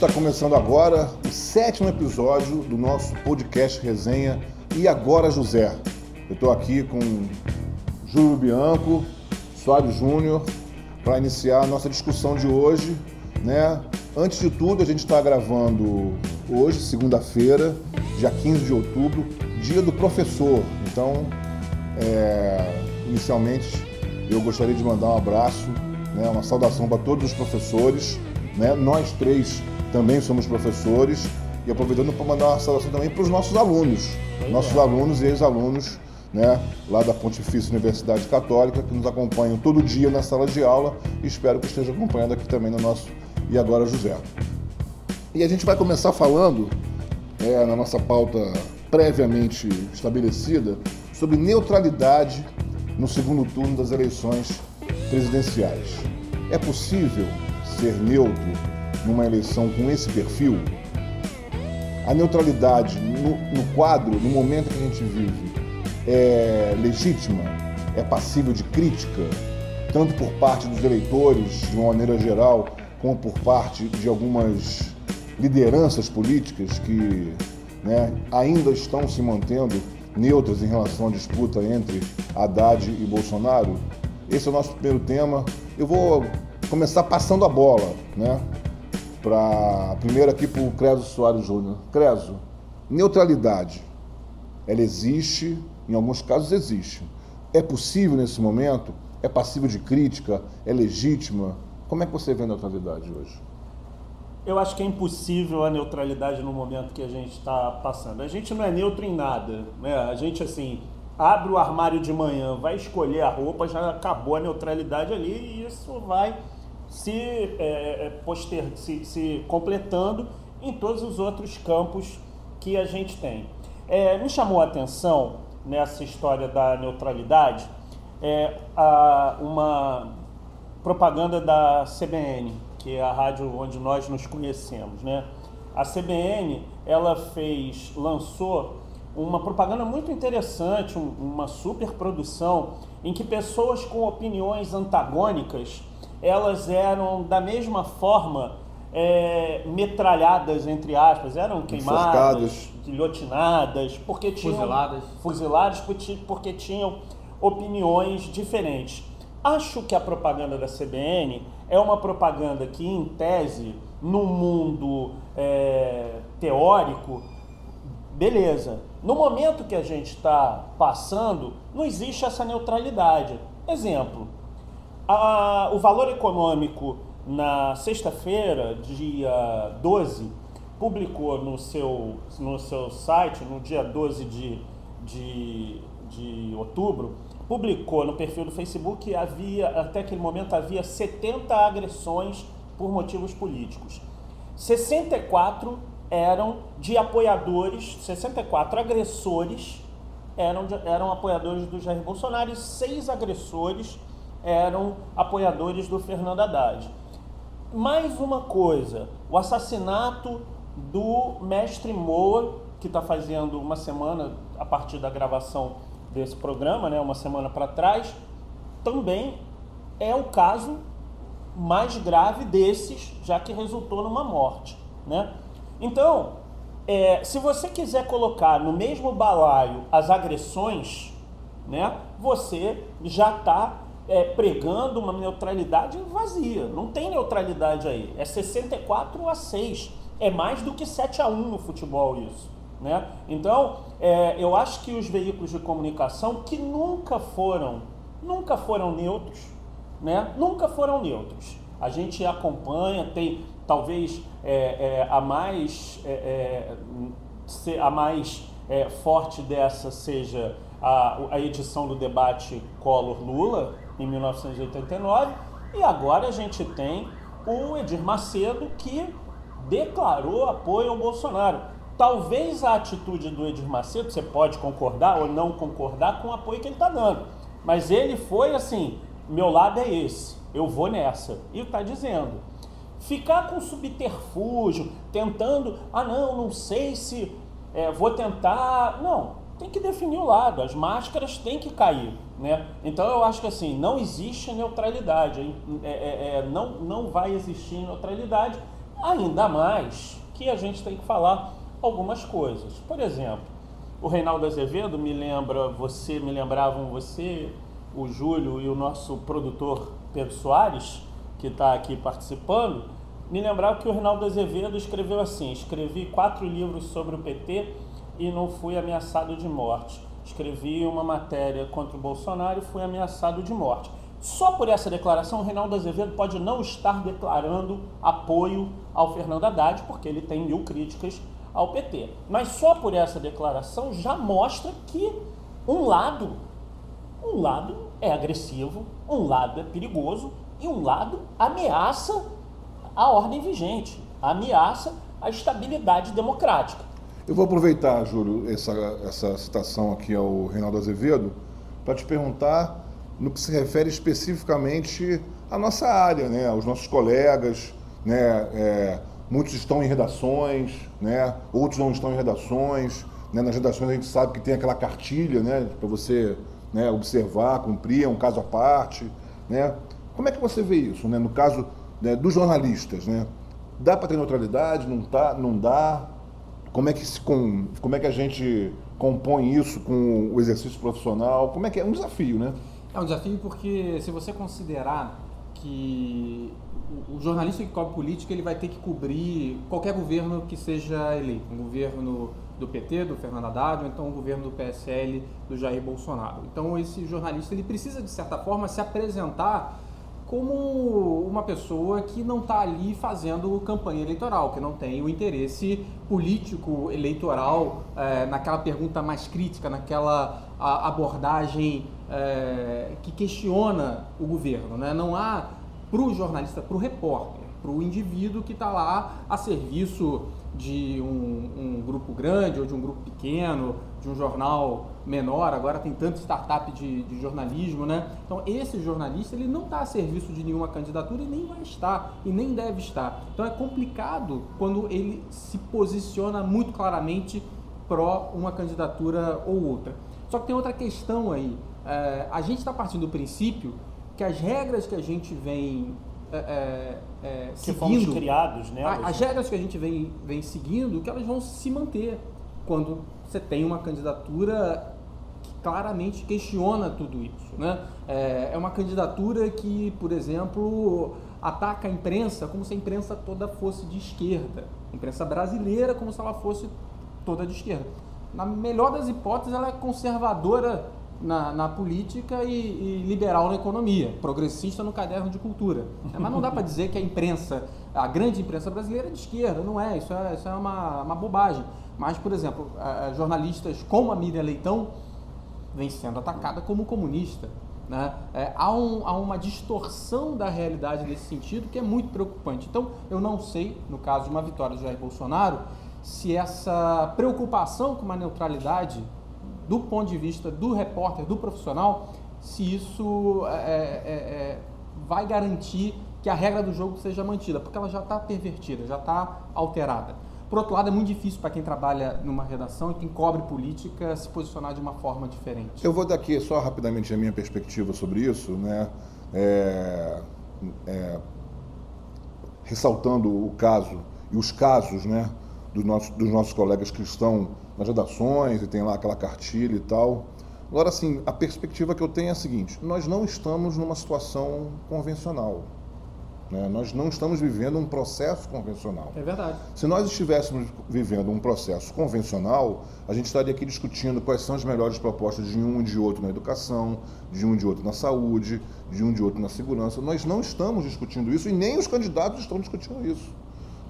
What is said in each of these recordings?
está começando agora o sétimo episódio do nosso podcast Resenha E Agora José. Eu estou aqui com Júlio Bianco, Soares Júnior, para iniciar a nossa discussão de hoje. Né? Antes de tudo, a gente está gravando hoje, segunda-feira, dia 15 de outubro, dia do professor. Então, é, inicialmente, eu gostaria de mandar um abraço, né, uma saudação para todos os professores. Né? Nós três também somos professores e aproveitando para mandar uma saudação também para os nossos alunos, nossos alunos e ex-alunos né, lá da Pontifícia Universidade Católica, que nos acompanham todo dia na sala de aula e espero que estejam acompanhando aqui também no nosso E Agora José. E a gente vai começar falando, é, na nossa pauta previamente estabelecida, sobre neutralidade no segundo turno das eleições presidenciais. É possível ser neutro numa eleição com esse perfil? A neutralidade no, no quadro, no momento que a gente vive, é legítima? É passível de crítica? Tanto por parte dos eleitores, de uma maneira geral, como por parte de algumas lideranças políticas que né, ainda estão se mantendo neutras em relação à disputa entre Haddad e Bolsonaro? Esse é o nosso primeiro tema. Eu vou começar passando a bola, né? Para primeiro aqui para o Creso Soares Júnior. Creso, neutralidade, ela existe, em alguns casos existe. É possível nesse momento? É passível de crítica? É legítima? Como é que você vê a neutralidade hoje? Eu acho que é impossível a neutralidade no momento que a gente está passando. A gente não é neutro em nada, né? A gente assim abre o armário de manhã, vai escolher a roupa, já acabou a neutralidade ali e isso vai se, é, é, poster, se, se completando em todos os outros campos que a gente tem. É, me chamou a atenção nessa história da neutralidade é, a, uma propaganda da CBN, que é a rádio onde nós nos conhecemos, né? A CBN ela fez, lançou uma propaganda muito interessante, um, uma super produção em que pessoas com opiniões antagônicas elas eram da mesma forma é, metralhadas, entre aspas, eram queimadas, guilhotinadas, porque tinham. Fuziladas. Fuziladas porque tinham opiniões diferentes. Acho que a propaganda da CBN é uma propaganda que, em tese, no mundo é, teórico, beleza. No momento que a gente está passando, não existe essa neutralidade. Exemplo, a, o valor econômico, na sexta-feira, dia 12, publicou no seu, no seu site, no dia 12 de, de, de outubro, publicou no perfil do Facebook que havia, até aquele momento, havia 70 agressões por motivos políticos. 64 eram de apoiadores, 64 agressores eram, eram apoiadores do Jair Bolsonaro e seis agressores eram apoiadores do Fernando Haddad. Mais uma coisa, o assassinato do mestre Moa, que está fazendo uma semana a partir da gravação desse programa, né, uma semana para trás, também é o caso mais grave desses, já que resultou numa morte. Né? Então, é, se você quiser colocar no mesmo balaio as agressões, né, você já está é, pregando uma neutralidade vazia. Não tem neutralidade aí. É 64 a 6. É mais do que 7 a 1 no futebol isso. Né? Então, é, eu acho que os veículos de comunicação que nunca foram, nunca foram neutros, né? nunca foram neutros. A gente acompanha, tem talvez é, é, a mais, é, é, a mais é, forte dessa seja a, a edição do debate Collor-Lula, em 1989, e agora a gente tem o Edir Macedo que declarou apoio ao Bolsonaro. Talvez a atitude do Edir Macedo, você pode concordar ou não concordar com o apoio que ele está dando, mas ele foi assim: meu lado é esse, eu vou nessa. E está dizendo. Ficar com subterfúgio, tentando, ah não, não sei se é, vou tentar. Não, tem que definir o lado, as máscaras têm que cair. Né? Então eu acho que assim, não existe neutralidade, é, é, é, não, não vai existir neutralidade, Ainda mais que a gente tem que falar algumas coisas. Por exemplo, o Reinaldo Azevedo me lembra, você me lembravam você, o Júlio e o nosso produtor Pedro Soares, que está aqui participando, me lembrava que o Reinaldo Azevedo escreveu assim: escrevi quatro livros sobre o PT e não fui ameaçado de morte. Escrevi uma matéria contra o Bolsonaro e fui ameaçado de morte. Só por essa declaração, o Reinaldo Azevedo pode não estar declarando apoio ao Fernando Haddad, porque ele tem mil críticas ao PT. Mas só por essa declaração já mostra que um lado, um lado é agressivo, um lado é perigoso e um lado ameaça a ordem vigente, ameaça a estabilidade democrática. Eu vou aproveitar, Júlio, essa, essa citação aqui ao Reinaldo Azevedo para te perguntar no que se refere especificamente à nossa área, né, aos nossos colegas, né, é, muitos estão em redações, né, outros não estão em redações, né, nas redações a gente sabe que tem aquela cartilha, né, para você né, observar, cumprir, é um caso à parte, né. Como é que você vê isso, né, no caso né, dos jornalistas, né, dá para ter neutralidade, não tá, não dá? Como é que se com, como é que a gente compõe isso com o exercício profissional? Como é que é um desafio, né? É um desafio porque se você considerar que o jornalista que cobre política ele vai ter que cobrir qualquer governo que seja eleito, um governo do PT, do Fernando Haddad, ou então um governo do PSL, do Jair Bolsonaro. Então esse jornalista ele precisa de certa forma se apresentar como uma pessoa que não está ali fazendo campanha eleitoral, que não tem o interesse político eleitoral é, naquela pergunta mais crítica, naquela abordagem é, que questiona o governo. Né? Não há para o jornalista, para o repórter, para o indivíduo que está lá a serviço de um, um, grupo grande ou de um grupo pequeno, de um jornal menor, agora tem tanta startup de, de jornalismo, né? Então esse jornalista ele não está a serviço de nenhuma candidatura e nem vai estar, e nem deve estar. Então é complicado quando ele se posiciona muito claramente pró uma candidatura ou outra. Só que tem outra questão aí. É, a gente está partindo do princípio que as regras que a gente vem é, é, é que seguindo, criados, né? as regras que a gente vem, vem seguindo, que elas vão se manter quando você tem uma candidatura claramente questiona tudo isso, né? É, é uma candidatura que, por exemplo, ataca a imprensa como se a imprensa toda fosse de esquerda, a imprensa brasileira como se ela fosse toda de esquerda. Na melhor das hipóteses, ela é conservadora na, na política e, e, liberal na economia, progressista no caderno de cultura. É, mas não dá para dizer que a imprensa, a grande imprensa brasileira é de esquerda, não é, isso é, isso é uma, uma bobagem. Mas, por exemplo, jornalistas como a Miriam Leitão vem sendo atacada como comunista. Né? É, há, um, há, uma distorção da realidade nesse sentido que é muito preocupante. Então, eu não sei, no caso de uma vitória do Jair Bolsonaro, se essa preocupação com uma neutralidade do ponto de vista do repórter, do profissional, se isso é, é, é, vai garantir que a regra do jogo seja mantida, porque ela já está pervertida, já está alterada. Por outro lado, é muito difícil para quem trabalha numa redação e quem cobre política se posicionar de uma forma diferente. Eu vou dar aqui só rapidamente a minha perspectiva sobre isso, né? É, é, ressaltando o caso e os casos, né, dos nossos, dos nossos colegas que estão nas redações e tem lá aquela cartilha e tal. Agora, assim, a perspectiva que eu tenho é a seguinte: nós não estamos numa situação convencional. Né? Nós não estamos vivendo um processo convencional. É verdade. Se nós estivéssemos vivendo um processo convencional, a gente estaria aqui discutindo quais são as melhores propostas de um e de outro na educação, de um e de outro na saúde, de um e de outro na segurança. Nós não estamos discutindo isso e nem os candidatos estão discutindo isso.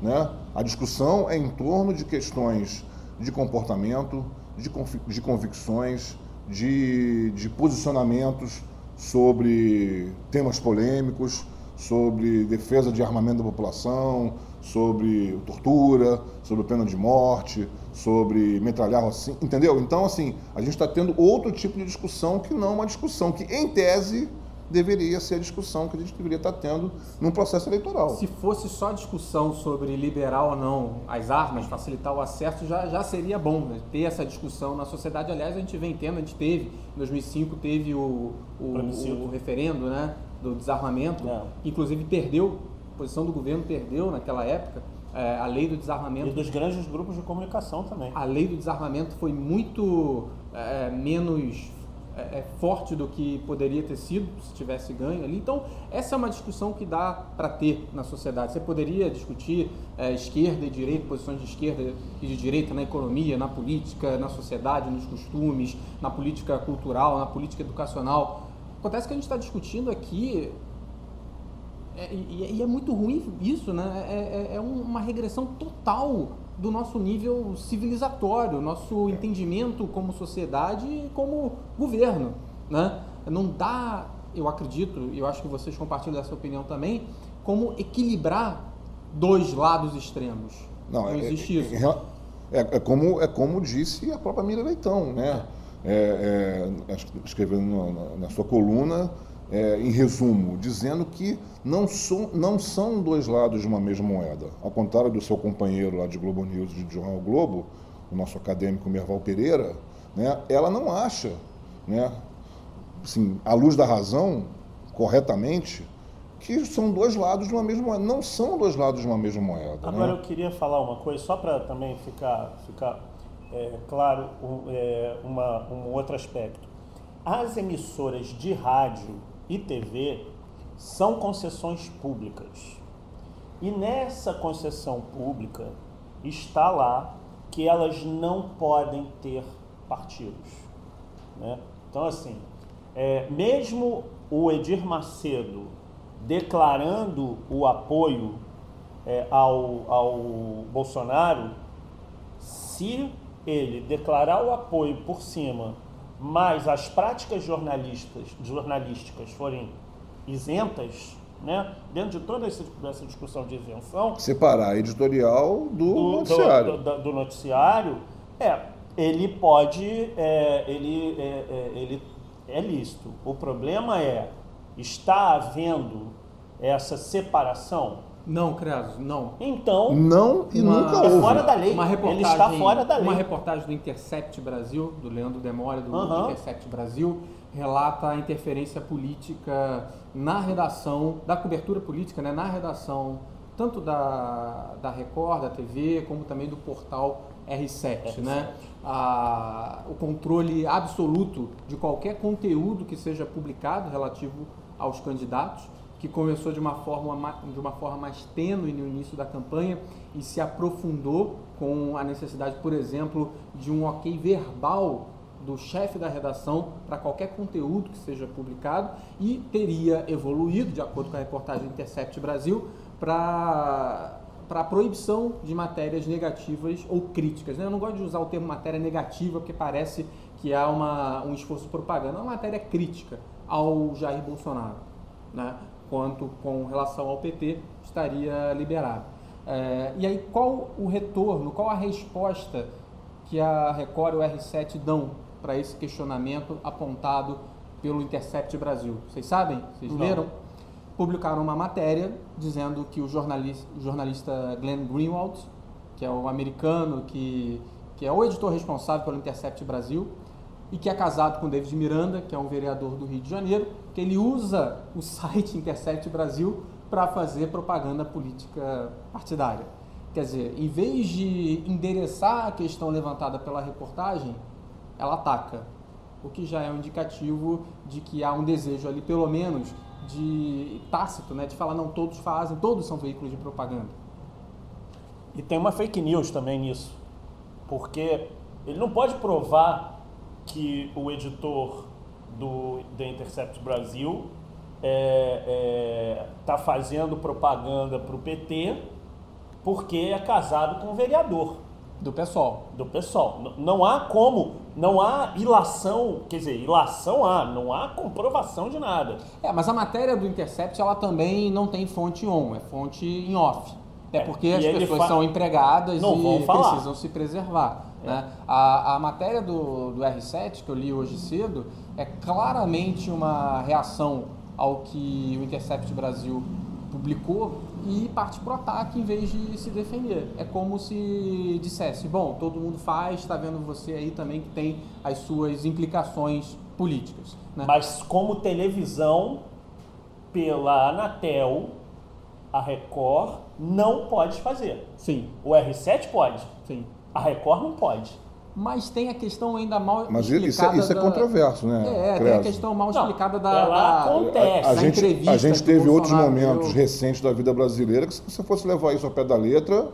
Né? A discussão é em torno de questões de comportamento, de, de convicções, de, de posicionamentos sobre temas polêmicos, sobre defesa de armamento da população, sobre tortura, sobre pena de morte, sobre metralhar assim, entendeu? Então, assim, a gente está tendo outro tipo de discussão que não uma discussão que, em tese, deveria ser a discussão que a gente deveria estar tendo num processo eleitoral. Se fosse só discussão sobre liberar ou não as armas, facilitar o acesso, já, já seria bom né? ter essa discussão na sociedade. Aliás, a gente vem tendo, a gente teve, em 2005 teve o, o, o, referendo né, do desarmamento, é. inclusive perdeu, a posição do governo perdeu naquela época, É, a lei do desarmamento. E dos grandes grupos de comunicação também. A lei do desarmamento foi muito é, menos é, é, forte do que poderia ter sido se tivesse ganho ali. Então, essa é uma discussão que dá para ter na sociedade. Você poderia discutir é, esquerda e direita, posições de esquerda e de direita na economia, na política, na sociedade, nos costumes, na política cultural, na política educacional. Acontece que a gente está discutindo aqui é, e, é muito ruim isso, né? É, é, é, uma regressão total do nosso nível civilizatório, nosso entendimento como sociedade e como governo, né? Não dá, eu acredito, e eu acho que vocês compartilham essa opinião também, como equilibrar dois lados extremos. Não, Não é, existe isso. É, é, como, é como disse a própria Mira Leitão, né? É, é, escrevendo na, na sua coluna, é, em resumo, dizendo que não, são, não são dois lados de uma mesma moeda. Ao contrário do seu companheiro lá de Globo News, de Jornal Globo, o nosso acadêmico Merval Pereira, né, ela não acha, né, assim, à luz da razão, corretamente, que são dois lados de uma mesma moeda. Não são dois lados de uma mesma moeda. Agora né? eu queria falar uma coisa, só para também ficar, ficar é, claro um, é, uma, um outro aspecto. As emissoras de rádio e TV são concessões públicas. E nessa concessão pública está lá que elas não podem ter partidos. Né? Então, assim, é, mesmo o Edir Macedo declarando o apoio é, ao, ao Bolsonaro, se ele declarar o apoio por cima mas as práticas jornalistas, jornalísticas forem isentas, né, dentro de toda essa, discussão de isenção. Separar editorial do, do noticiário. Do, do, do, noticiário, é, ele pode, é, ele, é, é, ele é lícito. O problema é, está havendo essa separação? Não, Creso, não. Então. Não e uma, nunca houve. É fora da lei. Uma reportagem, Ele está fora da lei. Uma reportagem do Intercept Brasil, do Leandro Demore, do uhum. Intercept Brasil, relata a interferência política na redação, da cobertura política, né, na redação, tanto da, da Record, da TV, como também do portal R7. R7. Né? A, o controle absoluto de qualquer conteúdo que seja publicado relativo aos candidatos que começou de uma forma, de uma forma mais tênue no início da campanha e se aprofundou com a necessidade, por exemplo, de um ok verbal do chefe da redação para qualquer conteúdo que seja publicado e teria evoluído, de acordo com a reportagem do Intercept Brasil, para para a proibição de matérias negativas ou críticas. Né? Eu não gosto de usar o termo matéria negativa porque parece que há uma, um esforço propaganda. É uma matéria crítica ao Jair Bolsonaro. Né? Quanto com relação ao PT estaria liberado. É, e aí, qual o retorno, qual a resposta que a Record e o R7 dão para esse questionamento apontado pelo Intercept Brasil? Vocês sabem? Vocês Não. leram? Publicaram uma matéria dizendo que o jornalista, o jornalista Glenn Greenwald, que é o americano que, que é o editor responsável pelo Intercept Brasil, e que é casado com David Miranda, que é um vereador do Rio de Janeiro, que ele usa o site Intercept Brasil para fazer propaganda política partidária. Quer dizer, em vez de endereçar a questão levantada pela reportagem, ela ataca, o que já é um indicativo de que há um desejo ali, pelo menos, de tácito, né, de falar não todos fazem, todos são veículos de propaganda. E tem uma fake news também nisso, porque ele não pode provar que o editor do The Intercept Brasil está é, é, tá fazendo propaganda para o PT porque é casado com um vereador. Do pessoal. Do pessoal. Não há como, não há ilação, quer dizer, ilação há, não há comprovação de nada. É, mas a matéria do Intercept, ela também não tem fonte on, é fonte em off. É porque é, as pessoas são empregadas e precisam se preservar. Né? A, a matéria do, do R7, que eu li hoje cedo, é claramente uma reação ao que o Intercept Brasil publicou e parte para o ataque em vez de se defender. É como se dissesse: bom, todo mundo faz, está vendo você aí também que tem as suas implicações políticas. Né? Mas como televisão, pela Anatel, A Record não pode fazer. Sim, O R7 pode. sim. A Record não pode. Mas tem a questão ainda mal Mas isso é, explicada isso é da- controverso, né? É, tem a Creso? questão mal Não, explicada da, ela da- acontece. A da gente, entrevista a gente que teve outros momentos deu. recentes da vida brasileira que se você fosse levar isso ao pé da letra,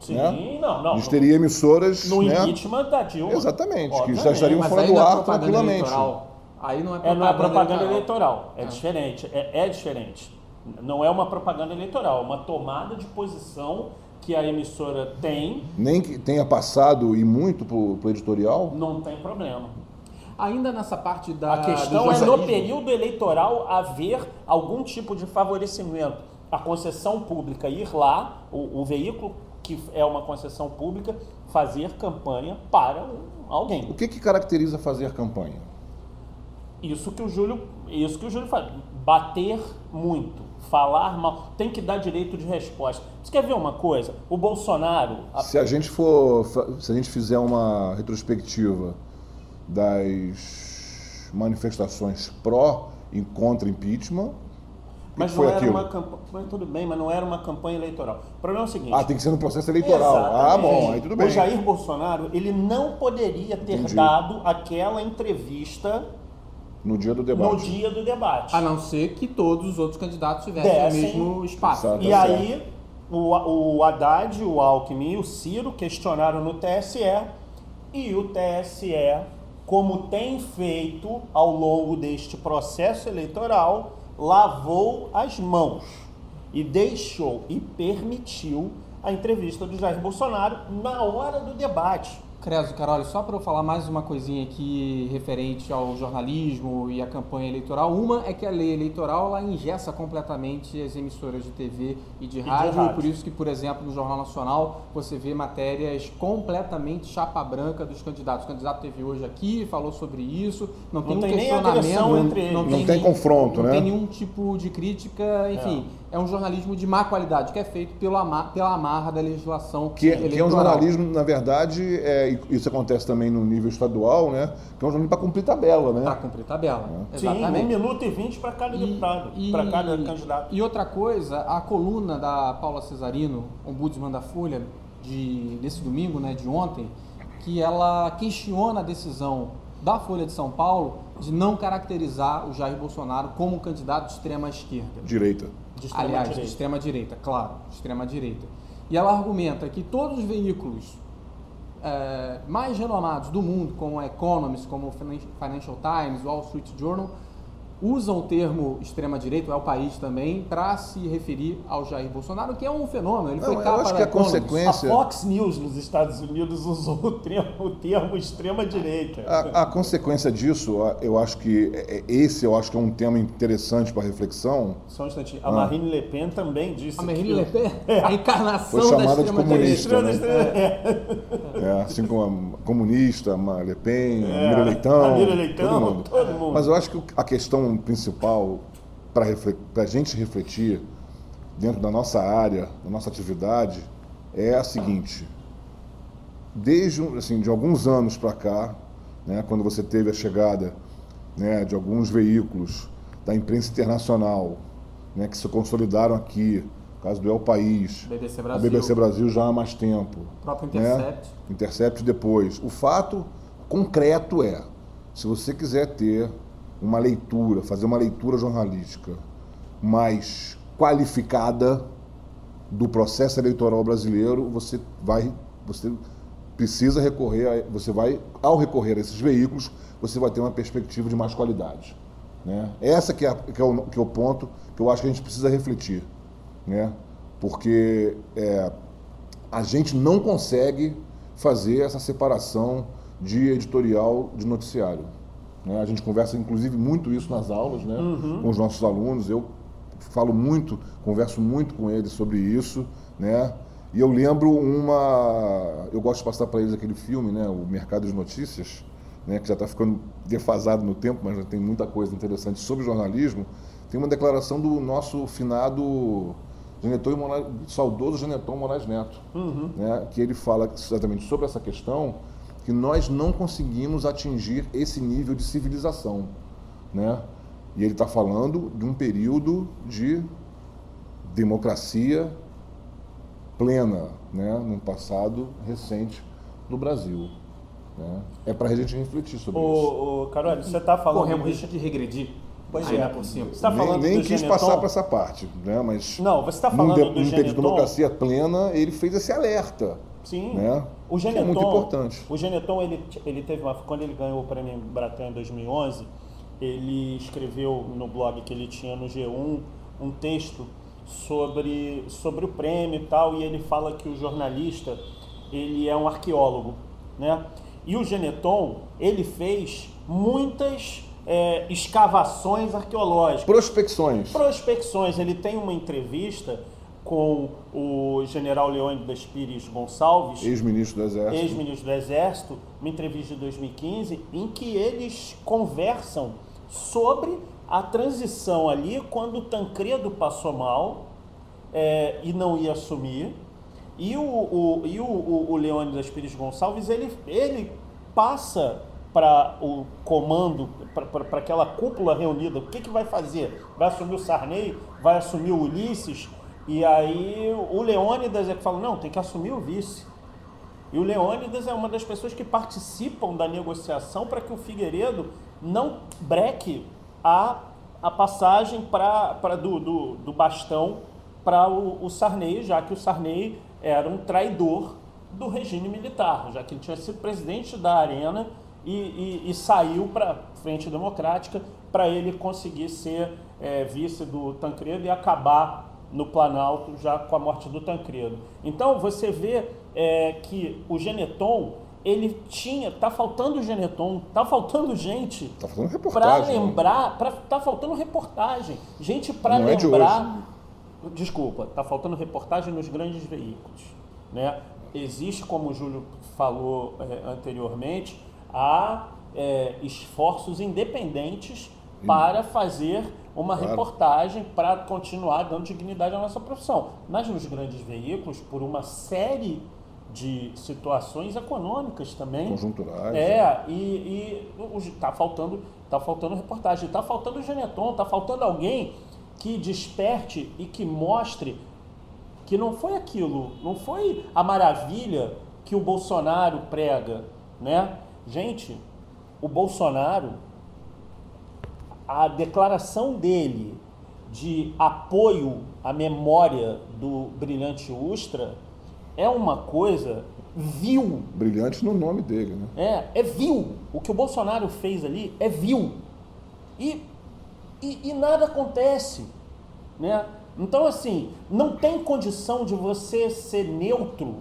Sim, Né? não, não. a gente teria emissoras, No né? impeachment da Dilma. Exatamente, que Obviamente. já estariam Mas fora do não é ar tranquilamente. eleitoral. Aí não é É, propaganda, não é propaganda eleitoral, eleitoral. é diferente, é, é diferente. Não é uma propaganda eleitoral, é uma tomada de posição que a emissora tem, Nem que tenha passado e muito pro, pro editorial. não tem problema. Ainda nessa parte da A questão é no período eleitoral haver algum tipo de favorecimento. A concessão pública ir lá, o, o veículo que é uma concessão pública, fazer campanha para um- alguém. O que, que caracteriza fazer campanha? Isso que o Júlio, isso que o Júlio fala, bater muito, falar mal, tem que dar direito de resposta. Você quer ver uma coisa? O Bolsonaro, a- Se a gente for, se a gente fizer uma retrospectiva das manifestações pró e contra impeachment, mas não foi era aquilo? uma campanha, tudo bem, mas não era uma campanha eleitoral. O problema é o seguinte. Ah, tem que ser no processo eleitoral. Ah, Exatamente. bom, aí tudo bem. O Jair Bolsonaro, ele não poderia ter Entendi. dado aquela entrevista No dia do debate. no dia do debate. A não ser que todos os outros candidatos tivessem Dessem. o mesmo espaço. Exato. E aí, o, o Haddad, o Alckmin e o Ciro questionaram no TSE e o TSE, como tem feito ao longo deste processo eleitoral, lavou as mãos e deixou e permitiu a entrevista do Jair Bolsonaro na hora do debate. Creso, Carol, só para eu falar mais uma coisinha aqui referente ao jornalismo e à campanha eleitoral. Uma é que a lei eleitoral ela engessa completamente as emissoras de TV e de de rádio. rádio. Por isso que, por exemplo, no Jornal Nacional você vê matérias completamente chapa branca dos candidatos. O candidato teve hoje aqui, falou sobre isso. Não tem Não um tem nem questionamento. eles. Não tem nem- confronto, não né? tem nenhum tipo de crítica. Enfim, é. Um jornalismo de má qualidade, que é feito pelo ama- pela amarra da legislação Que, que é um eleitoral. jornalismo, na verdade, é, e isso acontece também no nível estadual, né? Que é um jornalismo para cumprir tabela, né? Para cumprir tabela. Sim, um Exatamente. minuto e vinte para cada deputado, para cada candidato. e outra coisa, a coluna da Paula Cesarino, ombudsman da Folha, de, desse domingo, né, de ontem, que ela questiona a decisão da Folha de São Paulo de não caracterizar o Jair Bolsonaro como um candidato de extrema esquerda. Direita. De extrema Aliás, de direita. extrema direita, claro, de extrema direita. E ela argumenta que todos os veículos eh, mais renomados do mundo, como o Economist, como o Finan- Financial Times, Wall Street Journal, usam o termo extrema direita, é o país também, para se referir ao Jair Bolsonaro, que é um fenômeno. Ele Não, foi eu capa acho da que a Economist. consequência- A Fox News nos Estados Unidos usou o termo, termo extrema-direita. A, a consequência disso, eu acho que é- é- esse eu acho que é um tema interessante para reflexão. Só um instantinho. Ah. A Marine Le Pen também disse A Marine que... Le Pen, a encarnação Foi da chamada de extrema comunista, direita. né? É, assim como a comunista, a Le Pen, a É, Mira Leitão, a Mira Leitão, todo mundo. todo mundo. Mas eu acho que a questão principal para a gente refletir dentro da nossa área, da nossa atividade, é a seguinte: desde assim, de alguns anos para cá, né, quando você teve a chegada né, de alguns veículos da imprensa internacional né, que se consolidaram aqui, o caso do El País, BBC a Brasil. BBC Brasil já há mais tempo. O próprio né? Intercept. Intercept depois. O fato concreto é, se você quiser ter uma leitura, fazer uma leitura jornalística mais qualificada do processo eleitoral brasileiro, você vai, você precisa recorrer, a, você vai, ao recorrer a esses veículos, você vai ter uma perspectiva de mais qualidade. Né? Essa que é, que, é o, que é o ponto que eu acho que a gente precisa refletir. Né? Porque é, a gente não consegue fazer essa separação de editorial de noticiário. Né? A gente conversa, inclusive, muito isso nas aulas né? com os nossos alunos. Eu falo muito, converso muito com eles sobre isso. Né? E eu lembro uma. Eu gosto de passar para eles aquele filme, né? O Mercado de Notícias, né? que já está ficando defasado no tempo, mas já tem muita coisa interessante sobre jornalismo. Tem uma declaração do nosso finado Geneton Moraes, saudoso Geneton Moraes Neto, né, que ele fala exatamente sobre essa questão, que nós não conseguimos atingir esse nível de civilização. Né? E ele está falando de um período de democracia plena, né, num passado recente do Brasil. Né? É para a gente refletir sobre isso. Ô, Carol, você está falando. Corremos risco de regredir. Pois é. por cima. Você tá nem falando nem do quis Geneton? passar para essa parte, né? mas Não, você está num, falando de, do num de democracia plena, ele fez esse alerta. Sim. Né? O Que é Geneton, muito importante. O Geneton, ele, ele teve uma, quando ele ganhou o prêmio Bratan em 2011, ele escreveu no blog que ele tinha no G1 um texto sobre, sobre o prêmio e tal, e ele fala que o jornalista, ele é um arqueólogo, né? E o Geneton, ele fez muitas é, escavações arqueológicas Prospecções. prospecções. Ele tem uma entrevista com o general Leônidas Pires Gonçalves, Ex-ministro do Exército. ex-ministro do Exército, uma entrevista de 2015, em que eles conversam sobre a transição ali, quando o Tancredo passou mal é, e não ia assumir. E o, o, e o, o, o Leônidas Pires Gonçalves, ele, ele passa para o comando, para aquela cúpula reunida, o que, que vai fazer? Vai assumir o Sarney? Vai assumir o Ulisses? E aí o Leônidas é que fala, não, tem que assumir o vice. E o Leônidas é uma das pessoas que participam da negociação para que o Figueiredo não breque a, a passagem pra, pra do, do, do bastão para o, o Sarney, já que o Sarney era um traidor do regime militar, já que ele tinha sido presidente da Arena e, e, e saiu para a Frente Democrática para ele conseguir ser é, vice do Tancredo e acabar no Planalto já com a morte do Tancredo. Então você vê é, que o Geneton ele tinha, tá faltando Geneton, tá faltando gente Tá para reportagem. né? lembrar, pra, tá faltando reportagem, gente para Não é de lembrar. Desculpa, tá faltando reportagem nos grandes veículos, né? Existe, como o Júlio falou é, anteriormente, há é, esforços independentes para fazer uma Claro. reportagem para continuar dando dignidade à nossa profissão. Mas nos grandes veículos, por uma série de situações econômicas também, Conjunturais. é, e, e o- tá faltando, tá faltando reportagem, tá faltando Geneton, tá faltando alguém que desperte e que mostre que não foi aquilo, não foi a maravilha que o Bolsonaro prega, né? Gente, o Bolsonaro, a declaração dele de apoio à memória do brilhante Ustra é uma coisa vil, Brilhante no nome dele, né? é, é vil. O que o Bolsonaro fez ali é vil. E, e, e nada acontece. Né? Então, assim, não tem condição de você ser neutro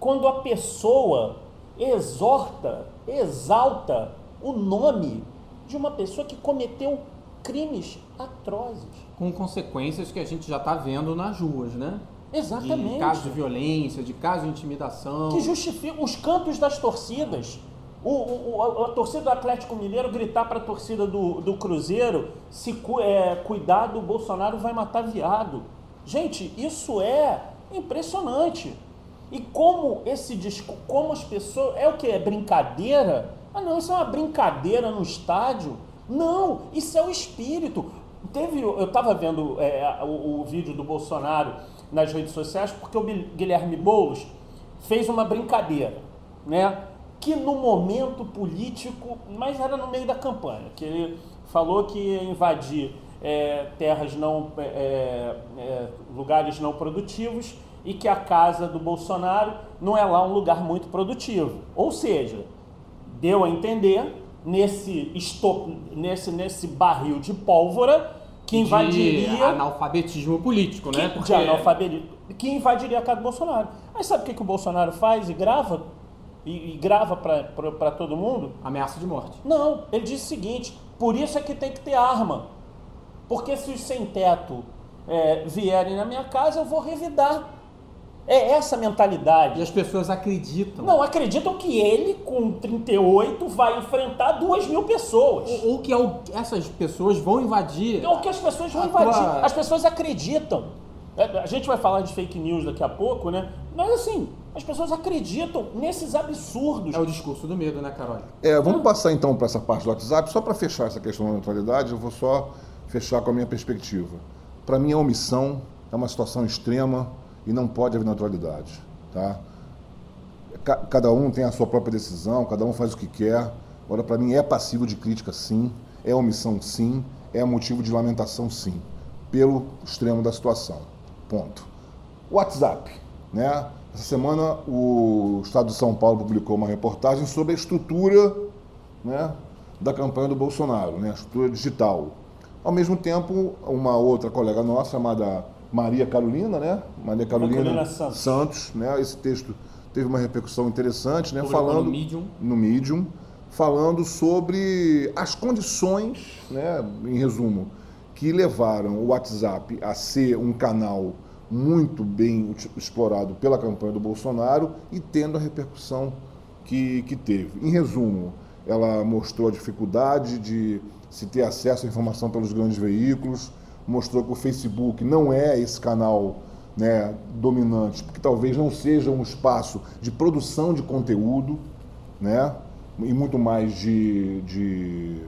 quando a pessoa exorta, exalta o nome de uma pessoa que cometeu crimes atrozes. Com consequências que a gente já está vendo nas ruas, né? Exatamente. De casos de violência, de casos de intimidação. que justifica os cantos das torcidas. O, o- o- a torcida do Atlético Mineiro gritar para a torcida do, do Cruzeiro se é, cuidar do Bolsonaro vai matar viado. Gente, isso é impressionante. E como esse disco, como as pessoas. É o que? É brincadeira? Ah não, isso é uma brincadeira no estádio? Não, isso é o espírito. Teve, eu estava vendo é, o, o vídeo do Bolsonaro nas redes sociais porque o Guilherme Boulos fez uma brincadeira, né? Que no momento político, mas era no meio da campanha, que ele falou que ia invadir é, terras não, é, é, lugares não produtivos e que a casa do Bolsonaro não é lá um lugar muito produtivo. Ou seja, deu a entender nesse estop, nesse nesse barril de pólvora que de invadiria analfabetismo político, né? que, de analfabetismo, que invadiria a casa do Bolsonaro. Aí sabe o que, que o Bolsonaro faz e grava? E, e grava para todo mundo? Ameaça de morte. Não, ele diz o seguinte: por isso é que tem que ter arma. Porque se os sem teto é, vierem na minha casa, eu vou revidar. É essa a E mentalidade. as pessoas acreditam. Não acreditam que ele, com 38, vai enfrentar duas mil pessoas. Ou, ou que al- essas pessoas vão invadir. É o que as pessoas vão invadir. tua- As pessoas acreditam. É, A gente vai falar de fake news daqui a pouco, né? Mas assim, as pessoas acreditam nesses absurdos. É o discurso do medo, né, Carol? É, vamos passar então para essa parte do WhatsApp. Só para fechar essa questão da neutralidade, eu vou só fechar com a minha perspectiva. Para mim, a omissão é uma situação extrema e não pode haver neutralidade. Tá? Cada um tem a sua própria decisão, cada um faz o que quer. Agora, para mim, é passivo de crítica, sim, é omissão, sim, é motivo de lamentação, sim, pelo extremo da situação. Ponto. WhatsApp. Né? Essa semana, o Estado de São Paulo publicou uma reportagem sobre a estrutura né, da campanha do Bolsonaro, né, a estrutura digital. Ao mesmo tempo, uma outra colega nossa, chamada Maria Carolina, né? Maria Carolina, Santos. Santos, né? Esse texto teve uma repercussão interessante, né? falando no Medium. no Medium, falando sobre as condições, né? Em resumo, que levaram o WhatsApp a ser um canal muito bem explorado pela campanha do Bolsonaro e tendo a repercussão que, que teve. Em resumo, ela mostrou a dificuldade de se ter acesso à informação pelos grandes veículos, mostrou que o Facebook não é esse canal né, dominante, porque talvez não seja um espaço de produção de conteúdo, né, e muito mais de, de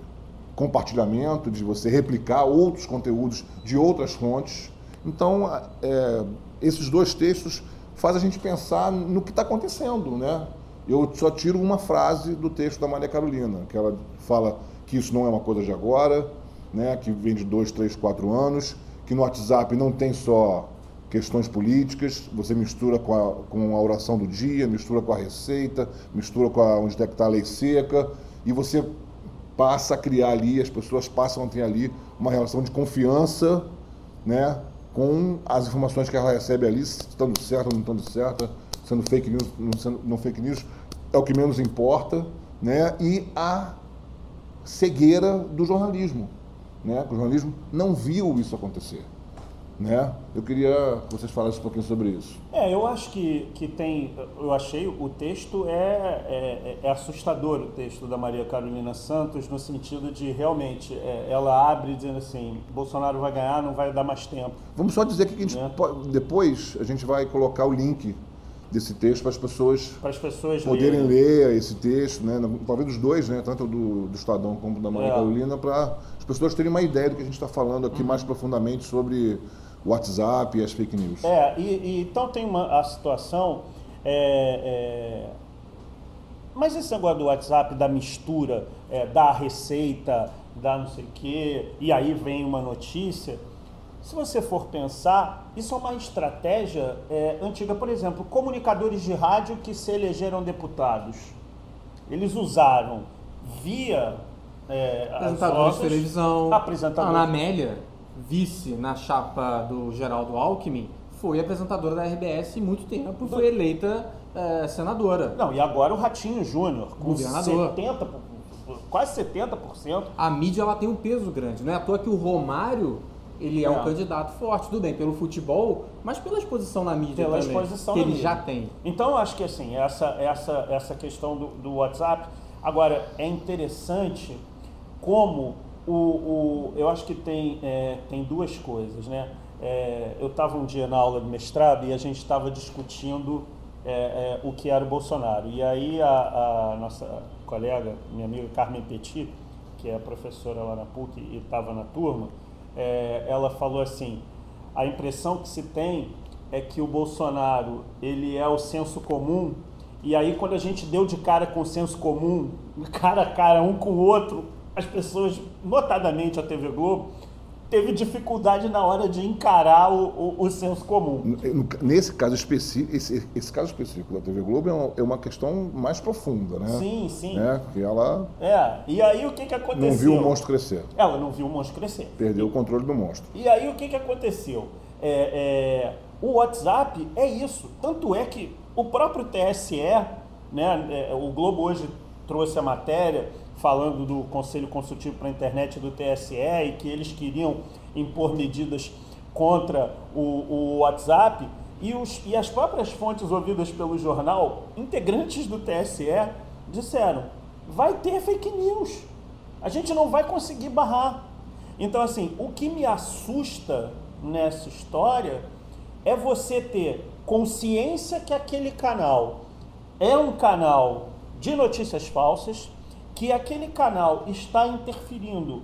compartilhamento, de você replicar outros conteúdos de outras fontes. Então, é, esses dois textos fazem a gente pensar no que está acontecendo, né? Eu só tiro uma frase do texto da Maria Carolina, que ela fala que isso não é uma coisa de agora, né, que vem de dois, três, quatro anos, que no WhatsApp não tem só questões políticas, você mistura com a, com a oração do dia, mistura com a receita, mistura com a, onde é está a lei seca, e você passa a criar ali, as pessoas passam a ter ali uma relação de confiança né, com as informações que ela recebe ali, estando certa ou não estando certa, sendo fake news, não sendo não fake news, é o que menos importa, né, e a cegueira do jornalismo. Né? O jornalismo não viu isso acontecer. Né? Eu queria que vocês falassem um pouquinho sobre isso. É, eu acho que, que tem. Eu achei o texto é, é, é assustador, o texto da Maria Carolina Santos, no sentido de realmente é, ela abre dizendo assim: Bolsonaro vai ganhar, não vai dar mais tempo. Vamos só dizer que a gente né? depois a gente vai colocar o link desse texto para as pessoas, para as pessoas poderem lerem. ler esse texto, né? talvez dos dois, né? tanto do, do Estadão como da Maria é. Carolina, para as pessoas terem uma ideia do que a gente está falando aqui uhum. mais profundamente sobre o WhatsApp e as fake news. É, e, e então tem uma, a situação. É, é... Mas esse negócio do WhatsApp, da mistura, é, da receita, da não sei o quê, e aí vem uma notícia se você for pensar, isso é uma estratégia é, antiga. Por exemplo, comunicadores de rádio que se elegeram deputados, eles usaram via é, apresentadores de televisão. Apresentador. Ana Amélia, vice na chapa do Geraldo Alckmin, foi apresentadora da RBS muito tempo e foi eleita é, senadora. Não, e agora o Ratinho Júnior, com Governador. 70%, quase 70%. A mídia ela tem um peso grande, não é à toa que o Romário ele é, é, um candidato forte, tudo bem, pelo futebol, mas pela exposição na mídia pela também, exposição que ele mídia. já tem. Então, eu acho que assim, essa, essa, essa questão do, do WhatsApp, agora, é interessante como o, o eu acho que tem, é, tem duas coisas, né? É, eu estava um dia na aula de mestrado e a gente estava discutindo é, é, o que era o Bolsonaro. E aí a, a nossa colega, minha amiga Carmen Petit, que é professora lá na PUC e estava na turma, é, ela falou assim: a impressão que se tem é que o Bolsonaro ele é o senso comum e aí quando a gente deu de cara com o senso comum, cara a cara um com o outro, as pessoas, notadamente a TV Globo, teve dificuldade na hora de encarar o, o, o senso comum. Nesse caso específico, esse, esse, caso específico da TV Globo é uma, é uma, questão mais profunda, né? Sim, sim. Né? Que ela. É. E aí o que, que aconteceu? Não viu o monstro crescer. Ela não viu o monstro crescer. Perdeu e, o controle do monstro. E aí o que, que aconteceu? É, é, o WhatsApp é isso. Tanto é que o próprio TSE, né? É, o Globo hoje trouxe a matéria falando do Conselho Consultivo para a Internet do TSE e que eles queriam impor medidas contra o, o WhatsApp. E, os, e as próprias fontes ouvidas pelo jornal, integrantes do TSE, disseram: vai ter fake news. A gente não vai conseguir barrar. Então, assim, o que me assusta nessa história é você ter consciência que aquele canal é um canal de notícias falsas, que aquele canal está interferindo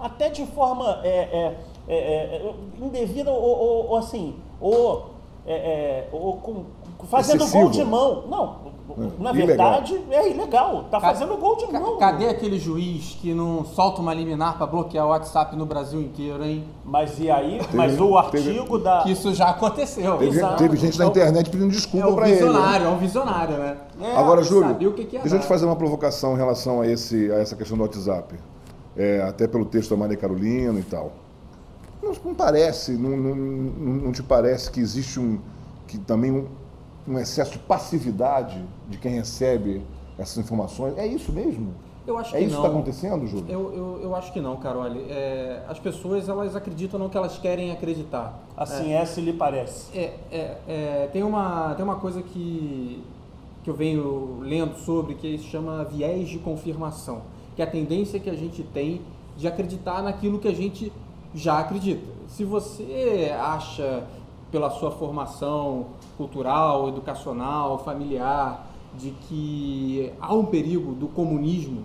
até de forma é, é, é, é, indevida ou, ou, ou assim, ou, é, é, ou com, fazendo Excessivo. gol de mão. Não, na ilegal. verdade é ilegal. Tá Ca- fazendo gol de mão. Cadê aquele juiz que não solta uma liminar para bloquear o WhatsApp no Brasil inteiro, hein? Mas e aí? mas o teve- artigo da. Que isso já aconteceu. Teve, teve gente na É internet pedindo É desculpa um pra ele. né? visionário, é um visionário, né? É, Agora, Júlio, que que ia deixa eu te fazer uma provocação em relação a, esse, a essa questão do WhatsApp. É, até pelo texto da Maria Carolina e tal. Não, não parece, não, não, não, não te parece que existe um, que também um, um excesso de passividade de quem recebe essas informações? É isso mesmo? Eu acho É que isso não. que está acontecendo, Júlio? Eu, eu, eu acho que não, Carole. É, as pessoas elas acreditam no que elas querem acreditar. Assim é, se lhe parece. É, é, é, tem, uma, tem uma coisa que, que eu venho lendo sobre que se chama viés de confirmação, que é a tendência que a gente tem de acreditar naquilo que a gente já acredita. Se você acha, pela sua formação cultural, educacional, familiar, de que há um perigo do comunismo,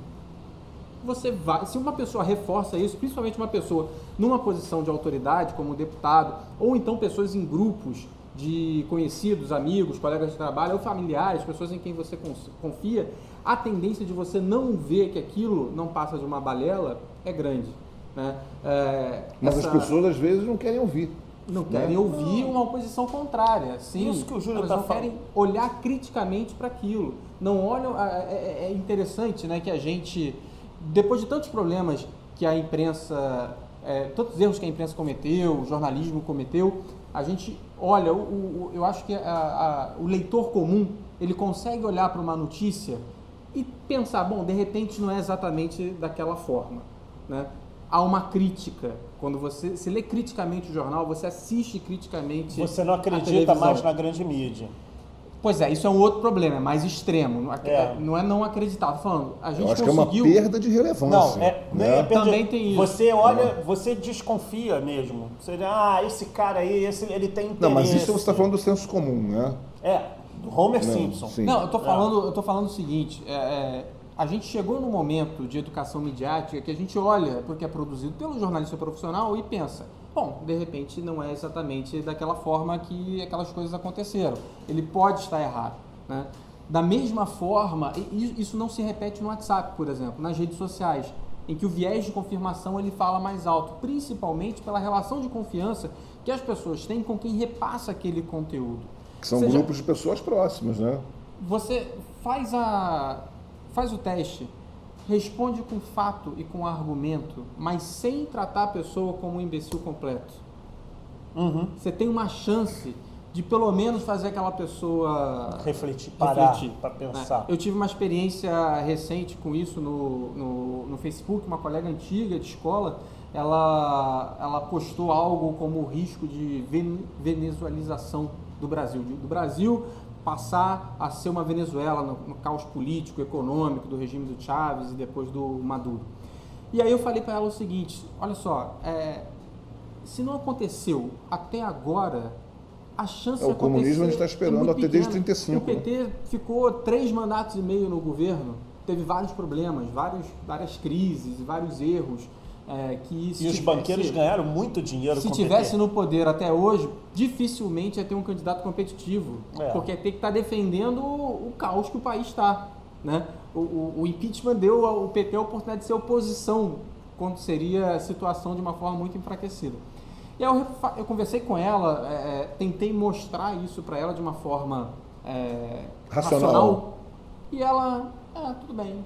você vai, se uma pessoa reforça isso, principalmente uma pessoa numa posição de autoridade, como deputado, ou então pessoas em grupos de conhecidos, amigos, colegas de trabalho ou familiares, pessoas em quem você confia, a tendência de você não ver que aquilo não passa de uma balela é grande. Né? É, Mas essa- as pessoas às vezes não querem ouvir. Não né? querem ouvir uma oposição contrária. Sim, Isso que o Júlio tá não falando. querem olhar criticamente para aquilo. Não olham. É, é- é interessante, né, que a gente, depois de tantos problemas que a imprensa, é, tantos erros que a imprensa cometeu, o jornalismo cometeu, a gente olha. O, o- eu acho que a- a- o leitor comum ele consegue olhar para uma notícia e pensar, bom, de repente não é exatamente daquela forma, né? Há uma crítica. Quando você se lê criticamente o jornal, você assiste criticamente. Você não acredita mais na grande mídia. Pois é, isso é um outro problema, é mais extremo. É. Não é não acreditar. Falando, a gente Eu acho que é uma conseguiu. perda de relevância. Não, é, né? é perda- Também tem isso. Você olha, você desconfia mesmo. Você diz, ah, esse cara aí, esse, ele tem interesse. Não, mas isso você está falando do senso comum, né? É, do Homer Não, Simpson. sim. Não, eu tô É. falando, eu tô falando o seguinte, é, é, a gente chegou num momento de educação midiática que a gente olha para o que é produzido pelo jornalista profissional e pensa, bom, de repente não é exatamente daquela forma que aquelas coisas aconteceram. Ele pode estar errado, né? Da mesma forma, isso não se repete no WhatsApp, por exemplo, nas redes sociais, em que o viés de confirmação ele fala mais alto, principalmente pela relação de confiança que as pessoas têm com quem repassa aquele conteúdo. Que são Seja- grupos de pessoas próximas, né? você faz a faz o teste, responde com fato e com argumento, mas sem tratar a pessoa como um imbecil completo. Uhum. Você tem uma chance de pelo menos fazer aquela pessoa Refletir, parar refletir, para né? pensar. Eu tive uma experiência recente com isso no, no, no Facebook, uma colega antiga de escola, ela, ela postou algo como o risco de ven- venezualização do Brasil, do Brasil passar a ser uma Venezuela no, no caos político, econômico do regime do Chávez e depois do Maduro. E aí eu falei para ela o seguinte, olha só, é, se não aconteceu até agora, a chance É, o comunismo a gente tá esperando é muito até desde pequena. 35, O PT ficou três mandatos e meio no governo, teve vários problemas, vários, várias crises, vários erros. É, que E se os banqueiros ganharam muito dinheiro se tivesse no poder até hoje, dificilmente ia ter um candidato competitivo. É. Porque ia ter que estar defendendo o, o caos que o país está. Né? O, o- o impeachment deu ao PT a oportunidade de ser oposição, quando seria a situação de uma forma muito enfraquecida. E aí eu, eu conversei com ela, é, é, tentei mostrar isso para ela de uma forma é, Racional. E ela, é, tudo bem,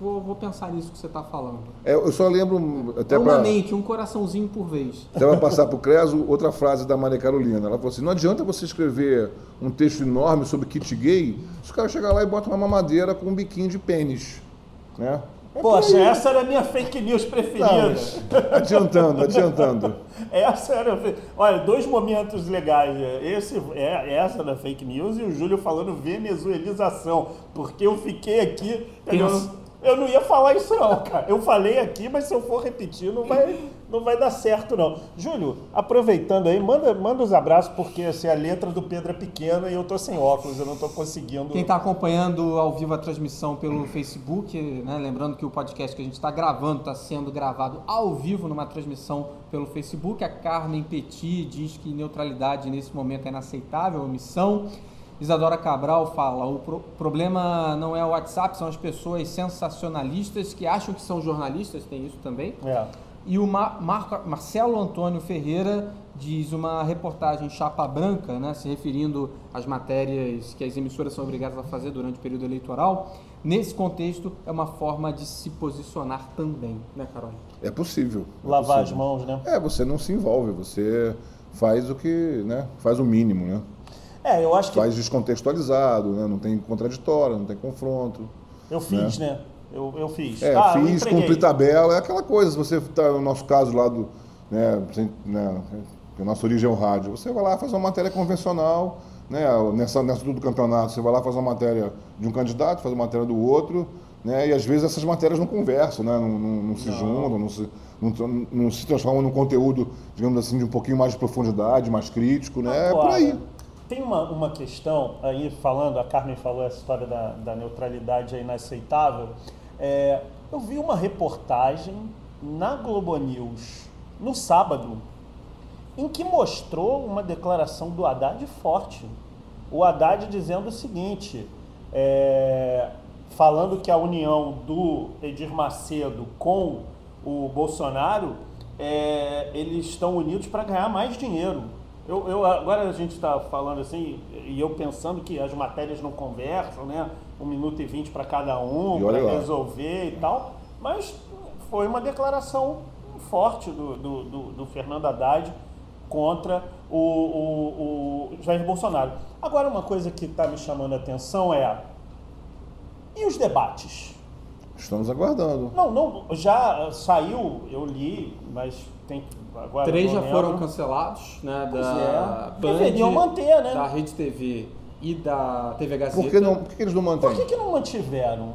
vou, vou pensar nisso que você está falando. É, eu só lembro, até É uma para mente, um coraçãozinho por vez. Até para passar para o Creso, outra frase da Maria Carolina. Ela falou assim: não adianta você escrever um texto enorme sobre kit gay, se o cara chegar lá e bota uma mamadeira com um biquinho de pênis. Né? É Poxa, aí. essa era a minha fake news Não, preferida. mas adiantando, adiantando. Essa era. Olha, dois momentos legais. Esse, é, essa da fake news e o Júlio falando venezuelização. Porque eu fiquei aqui. Pensa. Eu não ia falar isso, não, cara. Eu falei aqui, mas se eu for repetir, não vai. não vai dar certo, não. Júlio, aproveitando aí, manda, manda os abraços, porque assim, a letra do Pedro é pequena e eu tô sem óculos, eu não tô conseguindo. Quem está acompanhando ao vivo a transmissão pelo Facebook, né, lembrando que o podcast que a gente está gravando está sendo gravado ao vivo numa transmissão pelo Facebook. A Carmen Petit diz que neutralidade nesse momento é inaceitável, omissão. Isadora Cabral fala: o pro problema não é o WhatsApp, são as pessoas sensacionalistas que acham que são jornalistas, tem isso também. É. E o Mar Marco, Marcelo Antônio Ferreira diz uma reportagem chapa branca, né, se referindo às matérias que as emissoras são obrigadas a fazer durante o período eleitoral. Nesse contexto, é uma forma de se posicionar também, né, Carol? É possível. é Lavar possível. as mãos, né? É, você não se envolve, você faz o que, né? Faz o mínimo, né? É, eu acho que Faz descontextualizado, né? Não tem contraditório, não tem confronto. eu fiz, né? Eu, eu fiz. É, Ah, eu fiz, cumpri tabela, é aquela coisa, se você está no nosso caso lá do, né, sem- né, que a nossa origem é o rádio, você vai lá fazer uma matéria convencional, né, nessa, nessa tudo do campeonato, você vai lá fazer uma matéria de um candidato, fazer uma matéria do outro, né, e às vezes essas matérias não conversam, né, não, não- não se juntam, não se, não, não se transformam num conteúdo, digamos assim, de um pouquinho mais de profundidade, mais crítico, né, é por Agora, aí. Tem uma, uma questão aí, falando, a Carmen falou essa história da, da neutralidade é inaceitável. É, eu vi uma reportagem na Globo News no sábado em que mostrou uma declaração do Haddad forte. O Haddad dizendo o seguinte, é, falando que a união do Edir Macedo com o Bolsonaro, é, eles estão unidos para ganhar mais dinheiro. Eu, eu- agora a gente está falando assim, e eu pensando que as matérias não conversam, né? Um minuto e vinte para cada um, para resolver e tal. Mas foi uma declaração forte do, do, do- do Fernando Haddad contra o, o- o Jair Bolsonaro. Agora, uma coisa que está me chamando a atenção é. E os debates? Estamos aguardando. Não, não, já saiu, eu li, mas tem. Agora Três já foram cancelados, né? Pois Da é. Band, Deveriam manter, né? Da Rede TV e da TV Gazeta. Por que, não, por que eles não mantêm? Por que, que não mantiveram?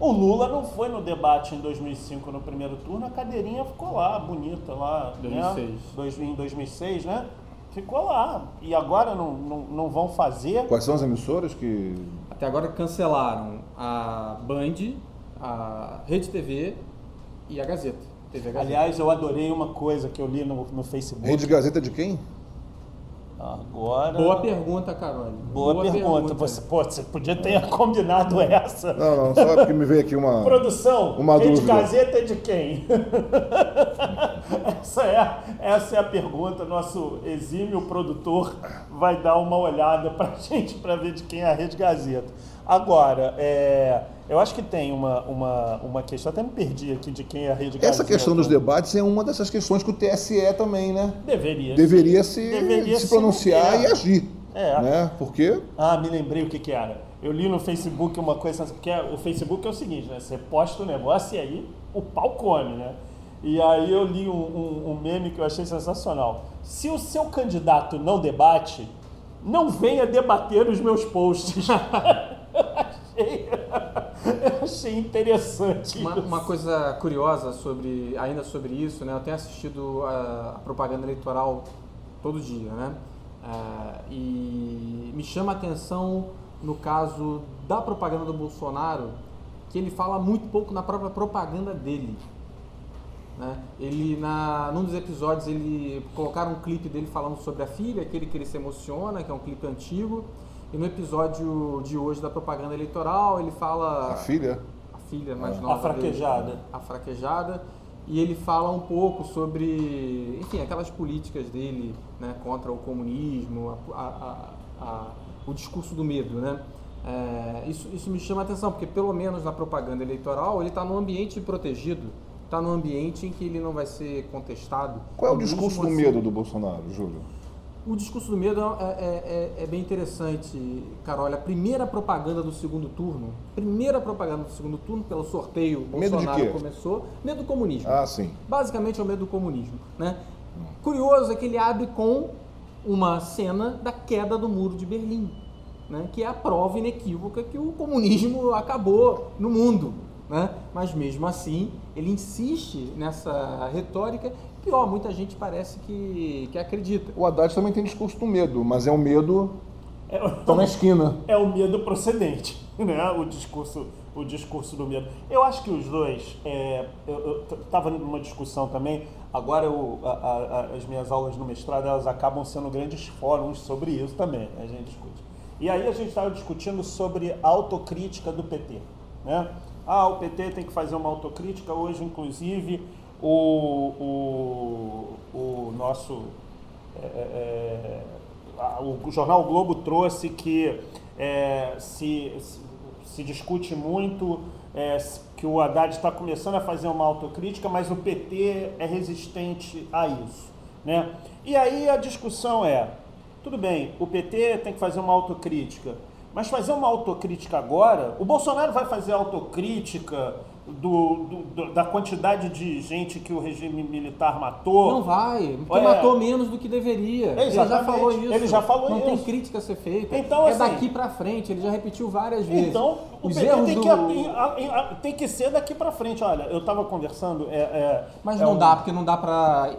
O Lula não foi no debate em 2005 no primeiro turno, a cadeirinha ficou lá, bonita lá. 2006. Né? Dois- em 2006, né? Ficou lá. E agora não, não, não vão fazer. Quais são as emissoras que Até agora cancelaram a Band, a Rede TV e a Gazeta. TV Gazeta. Aliás, eu adorei uma coisa que eu li no, no Facebook. Rede Gazeta de quem? Agora. Boa pergunta, Carol. Boa, pergunta. Você, pô, você podia ter combinado essa. Não, não, só porque me veio aqui uma. Produção, Uma Rede dúvida. Gazeta é de quem? essa, é, essa é a pergunta. Nosso exímio produtor vai dar uma olhada pra gente para ver de quem é a Rede Gazeta. Agora, é, eu acho que tem uma, uma, uma questão, até me perdi aqui de quem é a Rede Gazeta. Essa questão dos debates é uma dessas questões que o TSE também, né? Deveria. Deveria se, Deveria se se pronunciar manter. e agir. É. Né? Porque Ah, me lembrei o que que era. Eu li no Facebook uma coisa, porque o Facebook é o seguinte, né? Você posta o negócio e aí o pau come, né? E aí eu li um, um- um meme que eu achei sensacional. Se o seu candidato não debate, não venha debater os meus posts. achei, interessante Uma, isso. uma coisa curiosa sobre, ainda sobre isso, né? Eu tenho assistido a, a propaganda eleitoral todo dia, né? Ah, e me chama a atenção no caso da propaganda do Bolsonaro, que ele fala muito pouco na própria propaganda dele. Né? Ele, na, num dos episódios, ele colocaram um clipe dele falando sobre a filha, aquele que ele se emociona, que é um clipe antigo. E no episódio de hoje da propaganda eleitoral, ele fala a filha. A filha mais A nova fraquejada. dele, a fraquejada. E ele fala um pouco sobre enfim aquelas políticas dele né, contra o comunismo a- a- a- a- o discurso do medo né? É, isso, isso me chama a atenção porque pelo menos na propaganda eleitoral ele está num ambiente protegido está num ambiente em que ele não vai ser contestado. Qual é o discurso do assim- medo do Bolsonaro, Júlio? O discurso do medo é, é- é- é bem interessante, Carol. A primeira propaganda do segundo turno, primeira propaganda do segundo turno, pelo sorteio, Medo de Bolsonaro começou, medo do comunismo. Ah, sim. Basicamente é o medo do comunismo. Né? Curioso é que ele abre com uma cena da queda do muro de Berlim, né? que é a prova inequívoca que o comunismo acabou no mundo. Né? Mas mesmo assim, ele insiste nessa retórica. Pior, muita gente parece que, que acredita. O Haddad também tem discurso do medo, mas é um medo é, tá na esquina. É o medo procedente, né? O discurso, o discurso do medo. Eu acho que os dois, é, eu estava numa discussão também. Agora eu, a, a, as minhas aulas no mestrado elas acabam sendo grandes fóruns sobre isso também. Né? A gente discute. E aí a gente estava discutindo sobre a autocrítica do PT, né? Ah, o PT tem que fazer uma autocrítica. Hoje, inclusive, o, o, o nosso. É, é, é o jornal o Globo trouxe que é, se, se discute muito é, que o Haddad está começando a fazer uma autocrítica, mas o PT é resistente a isso. Né? E aí a discussão é: tudo bem, o PT tem que fazer uma autocrítica. Mas fazer uma autocrítica agora, o Bolsonaro vai fazer autocrítica do, do, da quantidade de gente que o regime militar matou? Não vai, porque é. matou menos do que deveria. Ele já falou isso. Ele já falou Não isso. tem crítica a ser feita. Então, é assim, daqui para frente, ele já repetiu várias vezes. Então, o Os PT tem, do... que, tem que ser daqui para frente. Olha, eu estava conversando. É, é, Mas não um... dá, porque não dá para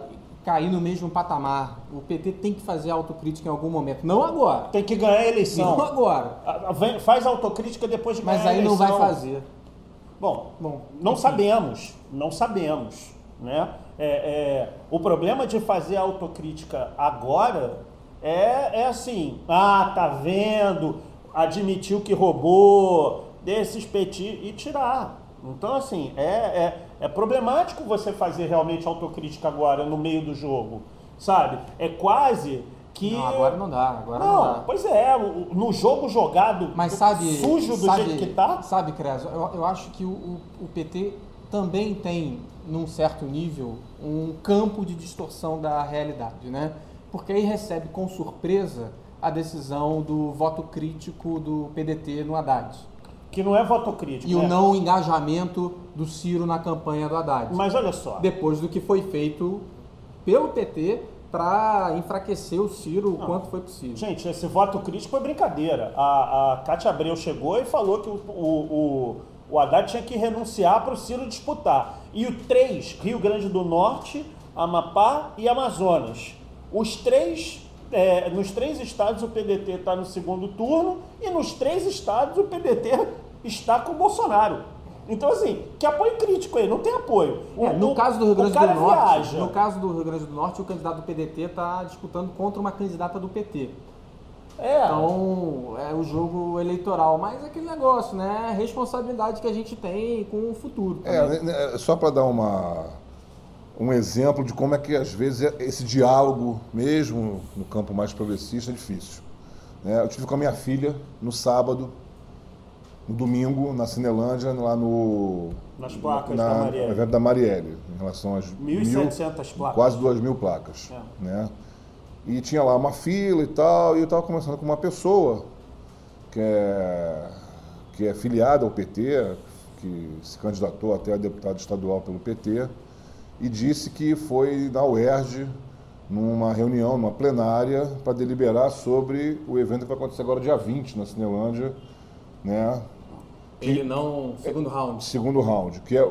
cair no mesmo patamar. O PT tem que fazer autocrítica em algum momento. Não agora. Tem que ganhar a eleição. Não agora. Faz autocrítica depois de ganhar Mas aí não vai fazer. Bom, Bom não enfim. sabemos. Não sabemos. Né? É, é, o problema de fazer autocrítica agora é, é assim, ah, tá vendo, admitiu que roubou, desses petis e tirar. Então, assim, é, é, é problemático você fazer realmente autocrítica agora, no meio do jogo, sabe? É quase que... Não, agora não dá, agora não, não dá. Pois é, no jogo jogado Mas sabe, sujo do sabe, jeito que tá... Sabe, Creso, eu, eu acho que o, o PT também tem, num certo nível, um campo de distorção da realidade, né? Porque aí recebe com surpresa a decisão do voto crítico do PDT no Haddad que não é voto crítico. E né? o não engajamento do Ciro na campanha do Haddad. Mas olha só. Depois do que foi feito pelo PT para enfraquecer o Ciro o quanto foi possível. Gente, esse voto crítico foi brincadeira. A, a Cátia Abreu chegou e falou que o, o, o, o Haddad tinha que renunciar para o Ciro disputar. E o três, Rio Grande do Norte, Amapá e Amazonas. Os três é, nos três estados o PDT está no segundo turno e nos três estados o PDT está com o Bolsonaro. Então, assim, que apoio crítico aí, não tem apoio. O, é, no o, caso do Rio Grande do Norte, viaja. no caso do Rio Grande do Norte, o candidato do PDT está disputando contra uma candidata do PT. É. Então, é o jogo eleitoral, mas é aquele negócio, né? A responsabilidade que a gente tem com o futuro. É, né, né, só para dar uma um exemplo de como é que às vezes esse diálogo, mesmo no campo mais progressista, é difícil. Né? Eu tive com a minha filha no sábado, no domingo, na Cinelândia, lá no. Nas placas na, da Marielle. No evento da Marielle, em relação às. 1.700 placas. Quase 2 mil placas. É. Né? E tinha lá uma fila e tal, e eu estava conversando com uma pessoa que é, que é filiada ao PT, que se candidatou até a deputado estadual pelo PT e disse que foi na UERJ, numa reunião, numa plenária, para deliberar sobre o evento que vai acontecer agora dia 20 na Cinelândia, né? Ele não, segundo round. Segundo round, que é,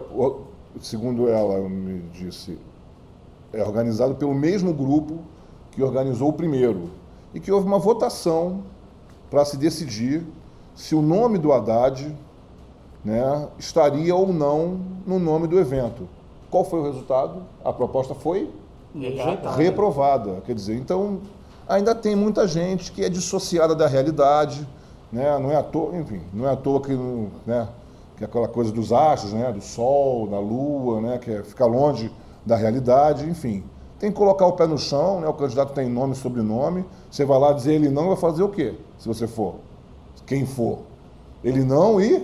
segundo ela me disse, é organizado pelo mesmo grupo que organizou o primeiro e que houve uma votação para se decidir se o nome do Haddad né, estaria ou não no nome do evento. Qual foi o resultado? A proposta foi Rejeitada. reprovada. Quer dizer, então ainda tem muita gente que é dissociada da realidade, né? Não é à toa, enfim, não é à toa que, né, que é aquela coisa dos astros, né? Do sol, da lua, né? Que é ficar longe da realidade, enfim. Tem que colocar o pé no chão, né? O candidato tem nome e sobrenome. Você vai lá dizer ele não, vai fazer o quê? Se você for. Quem for. Ele não e.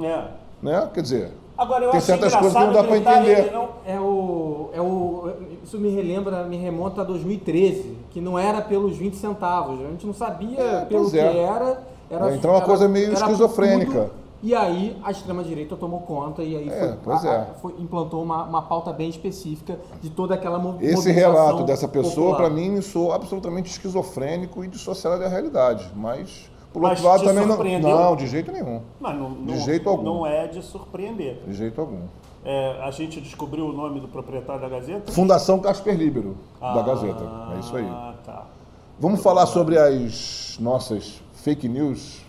É. Né? Quer dizer, Agora, eu Tem certas coisas que não dá para entender. Não... É o, é o, isso me relembra, me remonta a 2013, que não era pelos 20 centavos. A gente não sabia é, pelo que é. era. Era é, então é uma coisa meio esquizofrênica. Tudo, e aí a extrema-direita tomou conta e aí é, foi, a, foi, implantou uma, uma pauta bem específica de toda aquela mobilização Esse relato dessa pessoa, para mim, me soou absolutamente esquizofrênico e dissociado da realidade. Mas Por Mas outro lado, também não. Não, de jeito nenhum. Mas não, De não- jeito algum. Não é de surpreender. De jeito algum. É, a gente descobriu o nome do proprietário da Gazeta? Fundação Casper Libero, da Ah, Gazeta. É isso aí. Ah, tá. Vamos falar sobre as nossas fake news.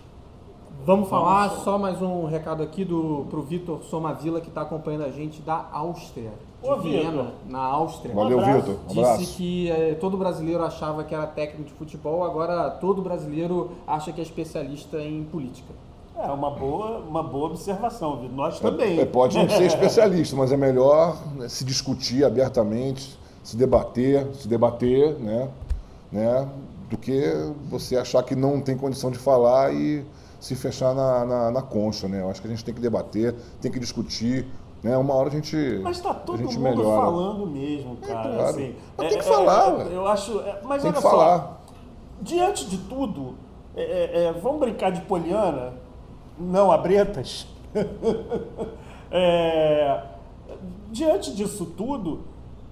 Vamos falar só mais um recado aqui do, pro Vitor Somavila, que está acompanhando a gente da Áustria, de Ô, Viena, Vitor. na Áustria. Valeu. Vitor. Um Disse abraço. que eh, todo brasileiro achava que era técnico de futebol, agora todo brasileiro acha que é especialista em política. É uma boa, uma boa observação, Vitor. Nós também. É, pode não ser especialista, mas é melhor né, se discutir abertamente, se debater, se debater, né, né, do que você achar que não tem condição de falar e se fechar na, na, na concha, né? Eu acho que a gente tem que debater, tem que discutir, né? Uma hora a gente Mas tá a todo mundo melhora. falando mesmo, cara. claro. assim. Mas tem que falar, é, eu acho. é, mas Tem olha que só, falar. diante de tudo, é, é, é, vamos brincar de poliana, não abretas. É, diante disso tudo,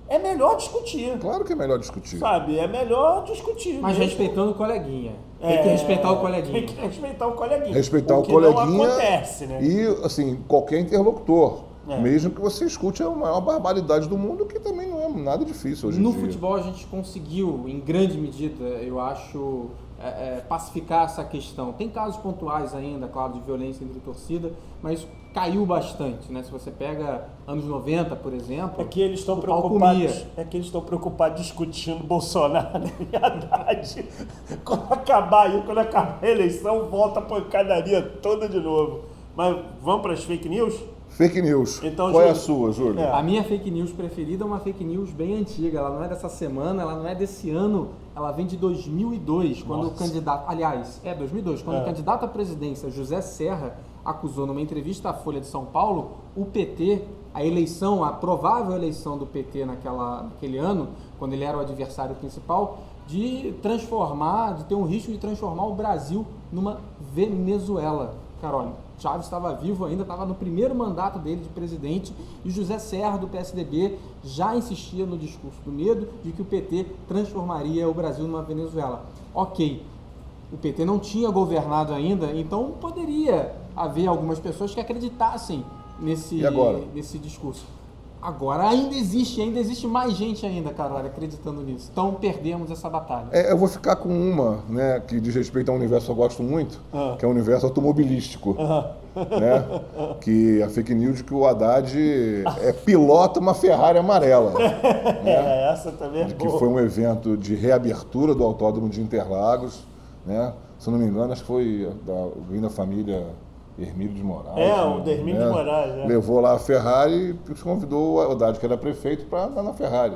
é melhor discutir. Claro que é melhor discutir. Sabe? É melhor discutir. Mas mesmo. respeitando o coleguinha. Tem É, que respeitar o coleguinha. Tem que respeitar o coleguinha. Respeitar o, que coleguinha Não acontece, né? e assim qualquer interlocutor, É. mesmo que você escute a maior barbaridade do mundo, que também não é nada difícil hoje No em dia. futebol a gente conseguiu, em grande medida, eu acho, é, é, pacificar essa questão. Tem casos pontuais ainda, claro, de violência entre torcida, mas caiu bastante, né? Se você pega anos 90, por exemplo, É que eles estão preocupados. É que eles estão preocupados discutindo Bolsonaro e Haddad. Quando acabar aí, quando acabar a eleição, volta a pancadaria toda de novo. Mas vamos para as fake news? Fake news. Então, Qual é a sua, Júlio? É. A minha fake news preferida é uma fake news bem antiga. Ela não é dessa semana, ela não é desse ano. Ela vem de 2002, quando o Nossa. candidato. Aliás, é 2002, quando É. o candidato à presidência, José Serra, acusou numa entrevista à Folha de São Paulo o PT, a eleição, a provável eleição do PT naquela, naquele ano, quando ele era o adversário principal, de transformar, de ter um risco de transformar o Brasil numa Venezuela. Carol, Chaves estava vivo ainda, estava no primeiro mandato dele de presidente e José Serra, do PSDB, já insistia no discurso do medo de que o PT transformaria o Brasil numa Venezuela. Ok, o PT não tinha governado ainda, então poderia haver algumas pessoas que acreditassem nesse, nesse discurso. Agora ainda existe, ainda existe mais gente ainda, Carol, acreditando nisso. Então perdemos essa batalha. É, eu vou ficar com uma, né, que diz respeito a um universo que eu gosto muito, Ah. que é o universo automobilístico. Né? Que a fake news de que o Haddad é, pilota uma Ferrari amarela. É, essa também é de que boa. foi um evento de reabertura do Autódromo de Interlagos. Né? Se eu não me engano, acho que foi da, da família Hermílio de Moraes. É, né? o Hermílio de Moraes, é. Levou lá a Ferrari e convidou o Haddad, que era prefeito, para andar na Ferrari.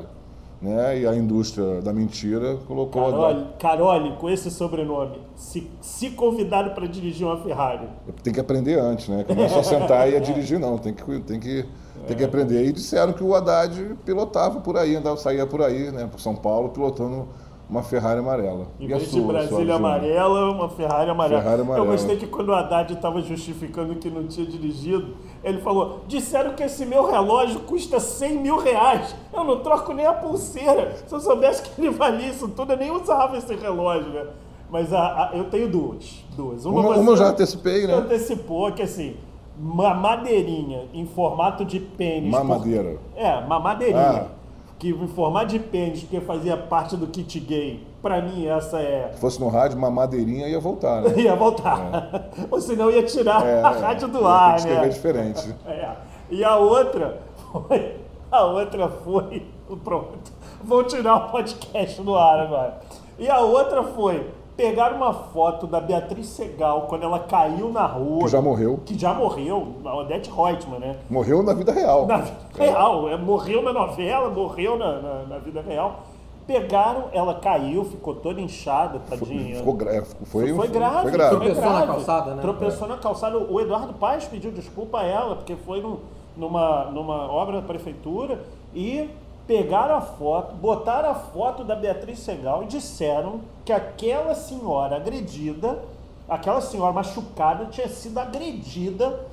Né? E a indústria da mentira colocou. Carole, Carole, com esse sobrenome, se, se convidado para dirigir uma Ferrari. Tem que aprender antes, né? Que não é só sentar e dirigir, não. Tem que, tem que, tem que aprender. E disseram que o Haddad pilotava por aí, andava, saía por aí, né? Por São Paulo, pilotando uma Ferrari amarela. Em E vez de sua, sua Brasília amarela, uma Ferrari amarela. Ferrari amarela. Eu gostei que quando o Haddad estava justificando que não tinha dirigido, ele falou: disseram que esse meu relógio custa 100 mil reais. Eu não troco nem a pulseira. Se eu soubesse que ele valia isso tudo, eu nem usava esse relógio, né? Mas a- a- eu tenho duas. Duas. Uma, você- uma eu já antecipei, né? antecipou que assim, uma madeirinha em formato de pênis. por- Mamadeira. É, uma madeirinha. Ah. Que em formato de pênis, porque fazia parte do kit gay. Pra mim, essa é. Se fosse no rádio, uma madeirinha ia voltar, né? Ia voltar. Ou senão ia tirar É, a rádio do ar, né? diferente. É. E a outra foi. A outra foi. Pronto. Vou tirar o podcast do ar agora. E a outra foi. Pegar uma foto da Beatriz Segal quando ela caiu na rua. Que já morreu. Que já morreu. A Odete Reutemann, né? Morreu na vida real. Na vida real. É, morreu na novela, morreu na, na, na vida real. Pegaram, ela caiu, ficou toda inchada, tadinha. Ficou é, foi, Foi grave, Foi grave. Tropeçou na calçada, né? Tropeçou na calçada. O Eduardo Paes pediu desculpa a ela, porque foi num- numa, numa obra da prefeitura e pegaram a foto, botaram a foto da Beatriz Segal e disseram que aquela senhora agredida, aquela senhora machucada, tinha sido agredida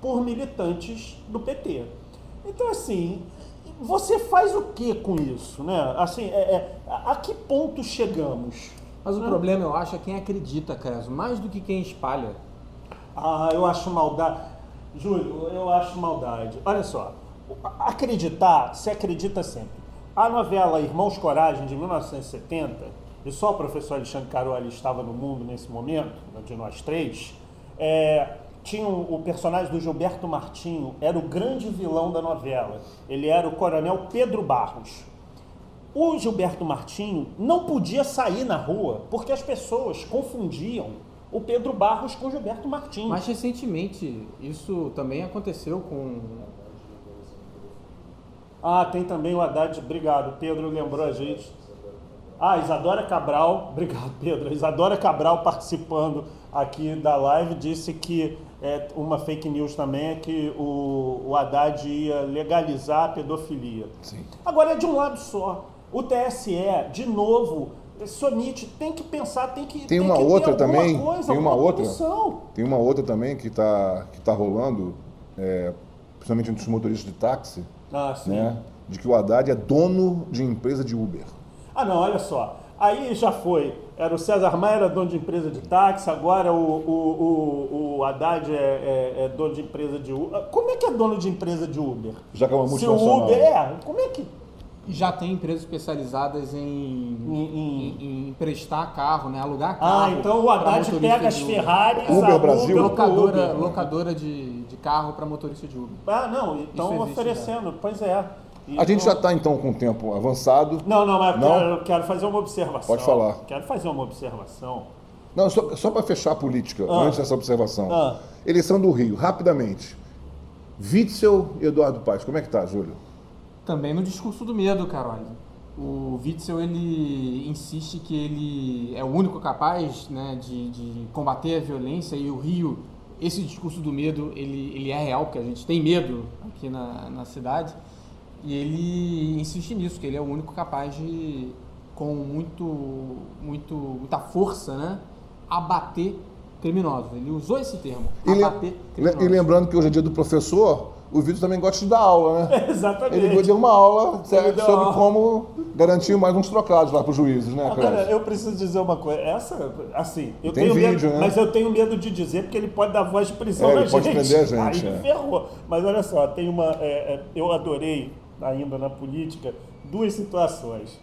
por militantes do PT. Então, assim, você faz o que com isso, né? Assim, é- é, a, que ponto chegamos? Mas o Não. problema, eu acho, é quem acredita, Creso, mais do que quem espalha. Ah, eu acho maldade. Júlio, eu acho maldade. Olha só, acreditar, se acredita sempre. A novela Irmãos Coragem, de 1970, e só o professor Alexandre Caroli estava no mundo nesse momento, de nós três, é, tinha o, o personagem do Gilberto Martinho, era o grande vilão da novela. Ele era o coronel Pedro Barros. O Gilberto Martinho não podia sair na rua porque as pessoas confundiam o Pedro Barros com o Gilberto Martinho. Mas recentemente, isso também aconteceu com. Ah, tem também o Haddad. Obrigado, Pedro lembrou a gente. Ah, Isadora Cabral, obrigado, Pedro. Isadora Cabral participando aqui da live disse que é, uma fake news também é que o, o Haddad ia legalizar a pedofilia. Sim. Agora é de um lado só. O TSE, de novo, Sonite tem que pensar, tem que Tem uma que outra também, coisa, tem uma outra. punição. Tem uma outra também que está que tá rolando, é, principalmente entre os motoristas de táxi, Ah, sim. né? De que o Haddad é dono de empresa de Uber. Ah, não, olha só. Aí já foi. Era o César Maia, era dono de empresa de táxi, agora o, o, o, o Haddad é, é- é dono de empresa de Uber. Como é que é dono de empresa de Uber? Já que é uma Se o multinacional. Uber é, como é que. Já tem empresas especializadas em, Em- em- em emprestar carro, né? Alugar carro. Ah, então o Haddad pega as. Ferraris, Uber a Brasil? Locadora, Uber. locadora de, de carro para motorista de Uber. Ah, não, então existe oferecendo, pois é. A gente já Então- está então com o tempo avançado. Não, não, mas eu Não? Quero, eu quero fazer uma observação. Pode falar. Quero fazer uma observação. Não, só, só para fechar a política, Ah. antes dessa observação. Ah. Eleição do Rio, rapidamente. Witzel e Eduardo Paes, como é que tá, Júlio? Também no discurso do medo, Carol. O Witzel ele insiste que ele é o único capaz né, de, de combater a violência e o Rio, esse discurso do medo, ele, ele é real, porque a gente tem medo aqui na, na cidade. E ele insiste nisso, que ele é o único capaz de, com muito, muito, muita força, né, abater criminosos. Ele usou esse termo, E, abater le- criminosos. e lembrando que hoje é dia do professor, o Vitor também gosta de dar aula, né? Exatamente. Ele deu uma aula certo, sobre aula. como garantir mais uns trocados lá para os juízes, né, Agora, Clécio? eu preciso dizer uma coisa. Essa, assim, eu Tem tenho vídeo, medo, né? mas eu tenho medo de dizer porque ele pode dar voz de prisão É, na ele pode gente. prender a gente, Aí é. ferrou. Mas olha só, tem uma. é, é, eu adorei, ainda na política, duas situações.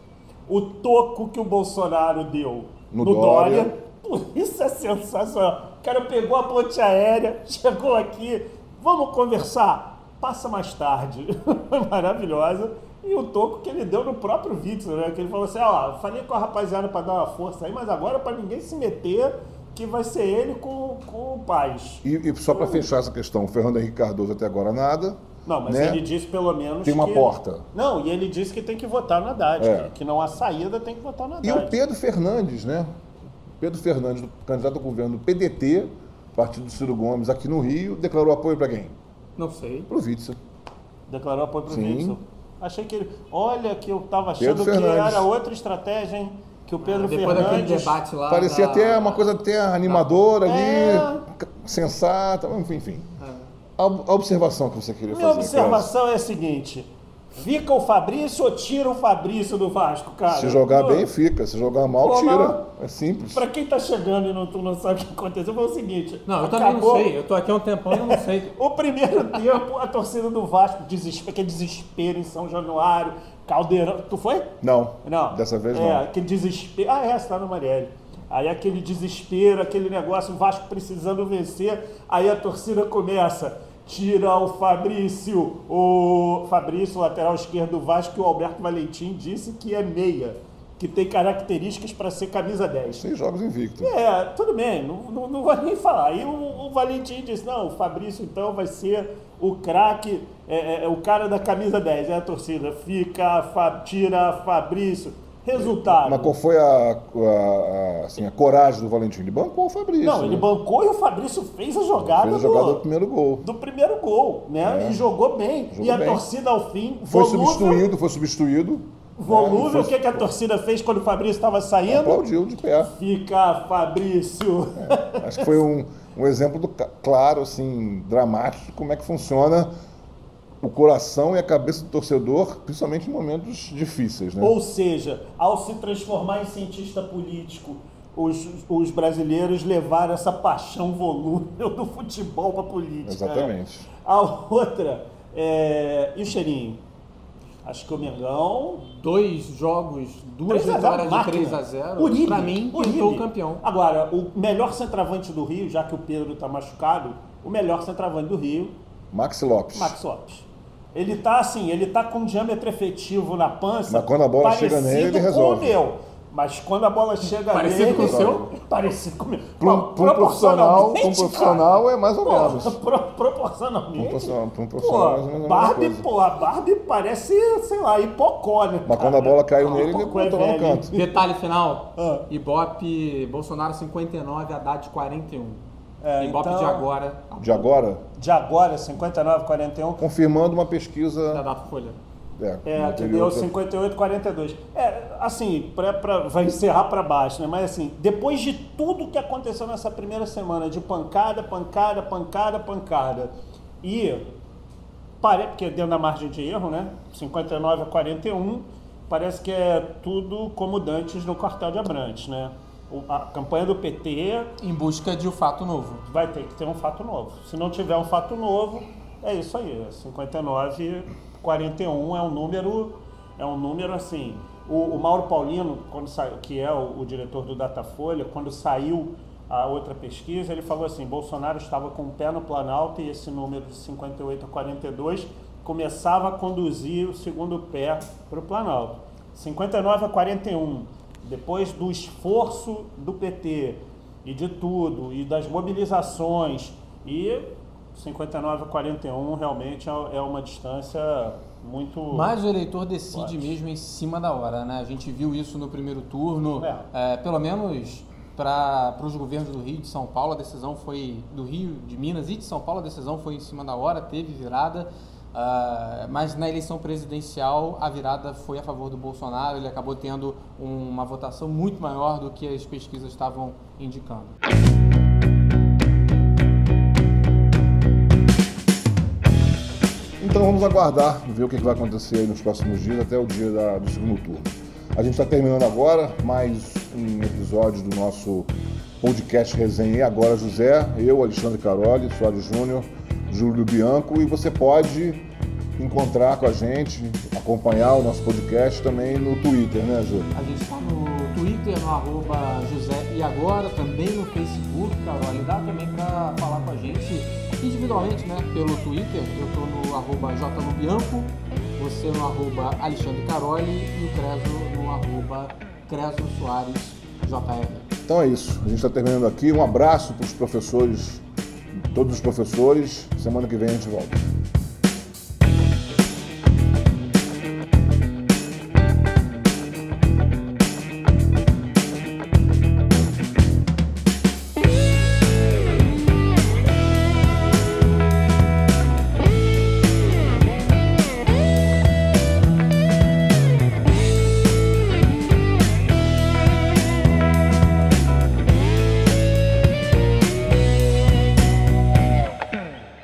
O toco que o Bolsonaro deu No no, Dória. Dória. Isso é sensacional. O cara pegou a ponte aérea, chegou aqui, vamos conversar. Passa mais tarde. Maravilhosa. E o toco que ele deu no próprio Witzel, né? Que ele falou assim: ó, falei com a rapaziada pra dar uma força aí, mas agora pra ninguém se meter, que vai ser ele com, com o Paz. E, e só para fechar essa questão, o Fernando Henrique Cardoso até agora nada. Não, mas né? ele disse pelo menos. Tem uma que- porta. Não, e ele disse que tem que votar no Haddad, É. que, não há saída, tem que votar no Haddad. E o Pedro Fernandes, né? Pedro Fernandes, candidato ao governo do PDT, partido do Ciro Gomes, aqui no Rio, declarou apoio para quem? Não sei. Para o Witzel. Declarou apoio pro Sim. Witzel. Achei que ele. Olha que eu tava achando Pedro que Fernandes. era outra estratégia, hein? Que o Pedro Depois daquele Fernandes. debate lá. Parecia da- até uma coisa até animadora É. ali, c- sensata, enfim. enfim. É. A, a observação que você queria Minha fazer. observação é a seguinte: fica o Fabrício ou tira o Fabrício do Vasco, cara? Se jogar Pô, bem, fica. Se jogar mal, Pô, tira. É simples. Pra quem tá chegando e não, tu não sabe o que aconteceu, foi o seguinte: Não, eu também não acabou sei. Eu tô aqui há um tempão e eu não sei. O primeiro tempo, a torcida do Vasco, desespero, aquele desespero em São Januário, Caldeirão. Tu foi? Não. Não. Dessa vez é, não. aquele desespero. Ah, é, você tá no Marielle. Aí aquele desespero, aquele negócio, o Vasco precisando vencer. Aí a torcida começa. Tira o Fabrício, o Fabrício, lateral esquerdo do Vasco, que o Alberto Valentim disse que é meia, que tem características para ser camisa 10. Seis jogos invicto. É, tudo bem, não, não, não vou nem falar. Aí o, o Valentim disse, não, o Fabrício então vai ser o craque, é, é, é o cara da camisa 10. Aí a torcida fica, fa, tira Fabrício. Resultado. Mas qual foi a, a- a- assim, a coragem do Valentim? Ele bancou o Fabrício. Não, ele né? bancou e o Fabrício fez a jogada, Fez a jogada do do, primeiro gol. do primeiro gol, né? É. E jogou bem. Jogou e a bem. torcida ao fim, Foi volúvel, substituído, foi substituído. volúvel. né? Foi- O que, que a torcida fez quando o Fabrício estava saindo? Aplaudiu de pé. Fica Fabrício. Acho que foi um, um exemplo do, claro, assim, dramático como é que funciona o coração e a cabeça do torcedor, principalmente em momentos difíceis, né? Ou seja, ao se transformar em cientista político, os, os brasileiros levaram essa paixão volúvel do futebol para a política. né? Exatamente. A outra, é... e o cheirinho? Acho que o Mengão Dois jogos, duas 3 a 0, vitórias de máquina. 3 a 0 Uribe, Pra mim, pintou o campeão. Agora, o melhor centroavante do Rio, já que o Pedro está machucado, o melhor centroavante do Rio, Maxi Lopes. Max Lopes. Ele tá assim, ele tá com um diâmetro efetivo na pança. Mas quando a bola chega parecido nele, ele com resolve. o meu. Mas quando a bola chega Parecido nele. com o seu? Parecido com o meu. Para um, Bom, um profissional, um profissional é mais ou cara, menos. pro- proporcionalmente. É mais Pô, a mesma Barbie, pô, a Barbie parece, sei lá, hipocó, né? Mas quando a bola caiu nele, ele é botou no velho. canto. Detalhe final: Ah. Ibope Bolsonaro 59, Haddad 41. É, Ibope então- de agora, De agora, De agora, 59, 41. confirmando uma da pesquisa. Datafolha. É, É, que deu da- 58, 42. É, assim, pra, pra- vai encerrar para baixo, né? Mas assim, depois de tudo que aconteceu nessa primeira semana, de pancada, pancada, pancada, pancada, e pare... porque deu na margem de erro, né? 59 a 41, parece que é tudo como dantes no quartel de Abrantes, né? A campanha do PT Em busca de um fato novo. vai ter que ter um fato novo. Se não tiver um fato novo, é isso aí. 59, 41 é um número, é um número assim. O, o Mauro Paulino, quando saiu, que é o, o diretor do Datafolha, quando saiu a outra pesquisa, ele falou assim: Bolsonaro estava com o pé no Planalto e esse número de 58 a 42 começava a conduzir o segundo pé para o Planalto. 59 a 41, depois do esforço do PT e de tudo, e das mobilizações, e 59 a 41 realmente é é uma distância muito. Mas o eleitor decide Forte. mesmo em cima da hora, né? A gente viu isso no primeiro turno, É. é, pelo menos para os governos do Rio e de São Paulo, a decisão foi do Rio, de Minas e de São Paulo, a decisão foi em cima da hora, teve virada. Ah, mas na eleição presidencial a virada foi a favor do Bolsonaro, ele acabou tendo uma votação muito maior do que as pesquisas estavam indicando. Então vamos aguardar, ver o que vai acontecer nos próximos dias, até o dia da- do segundo turno. A gente está terminando agora mais um episódio do nosso podcast Resenha Agora José, eu, Alexandre Caroli, Soares Júnior, Júlio Bianco, e você pode encontrar com a gente, acompanhar o nosso podcast também no Twitter, né, Júlio? A gente está no Twitter, no arroba José e Agora, também no Facebook, Carol. E dá também para falar com a gente individualmente, né? Pelo Twitter, eu tô no arroba jlubianco, você no arroba Alexandre Caroli e o Creso no arroba Creso Soares JR. Então é isso, a gente está terminando aqui. Um abraço para os professores, todos os professores. Semana que vem a gente volta.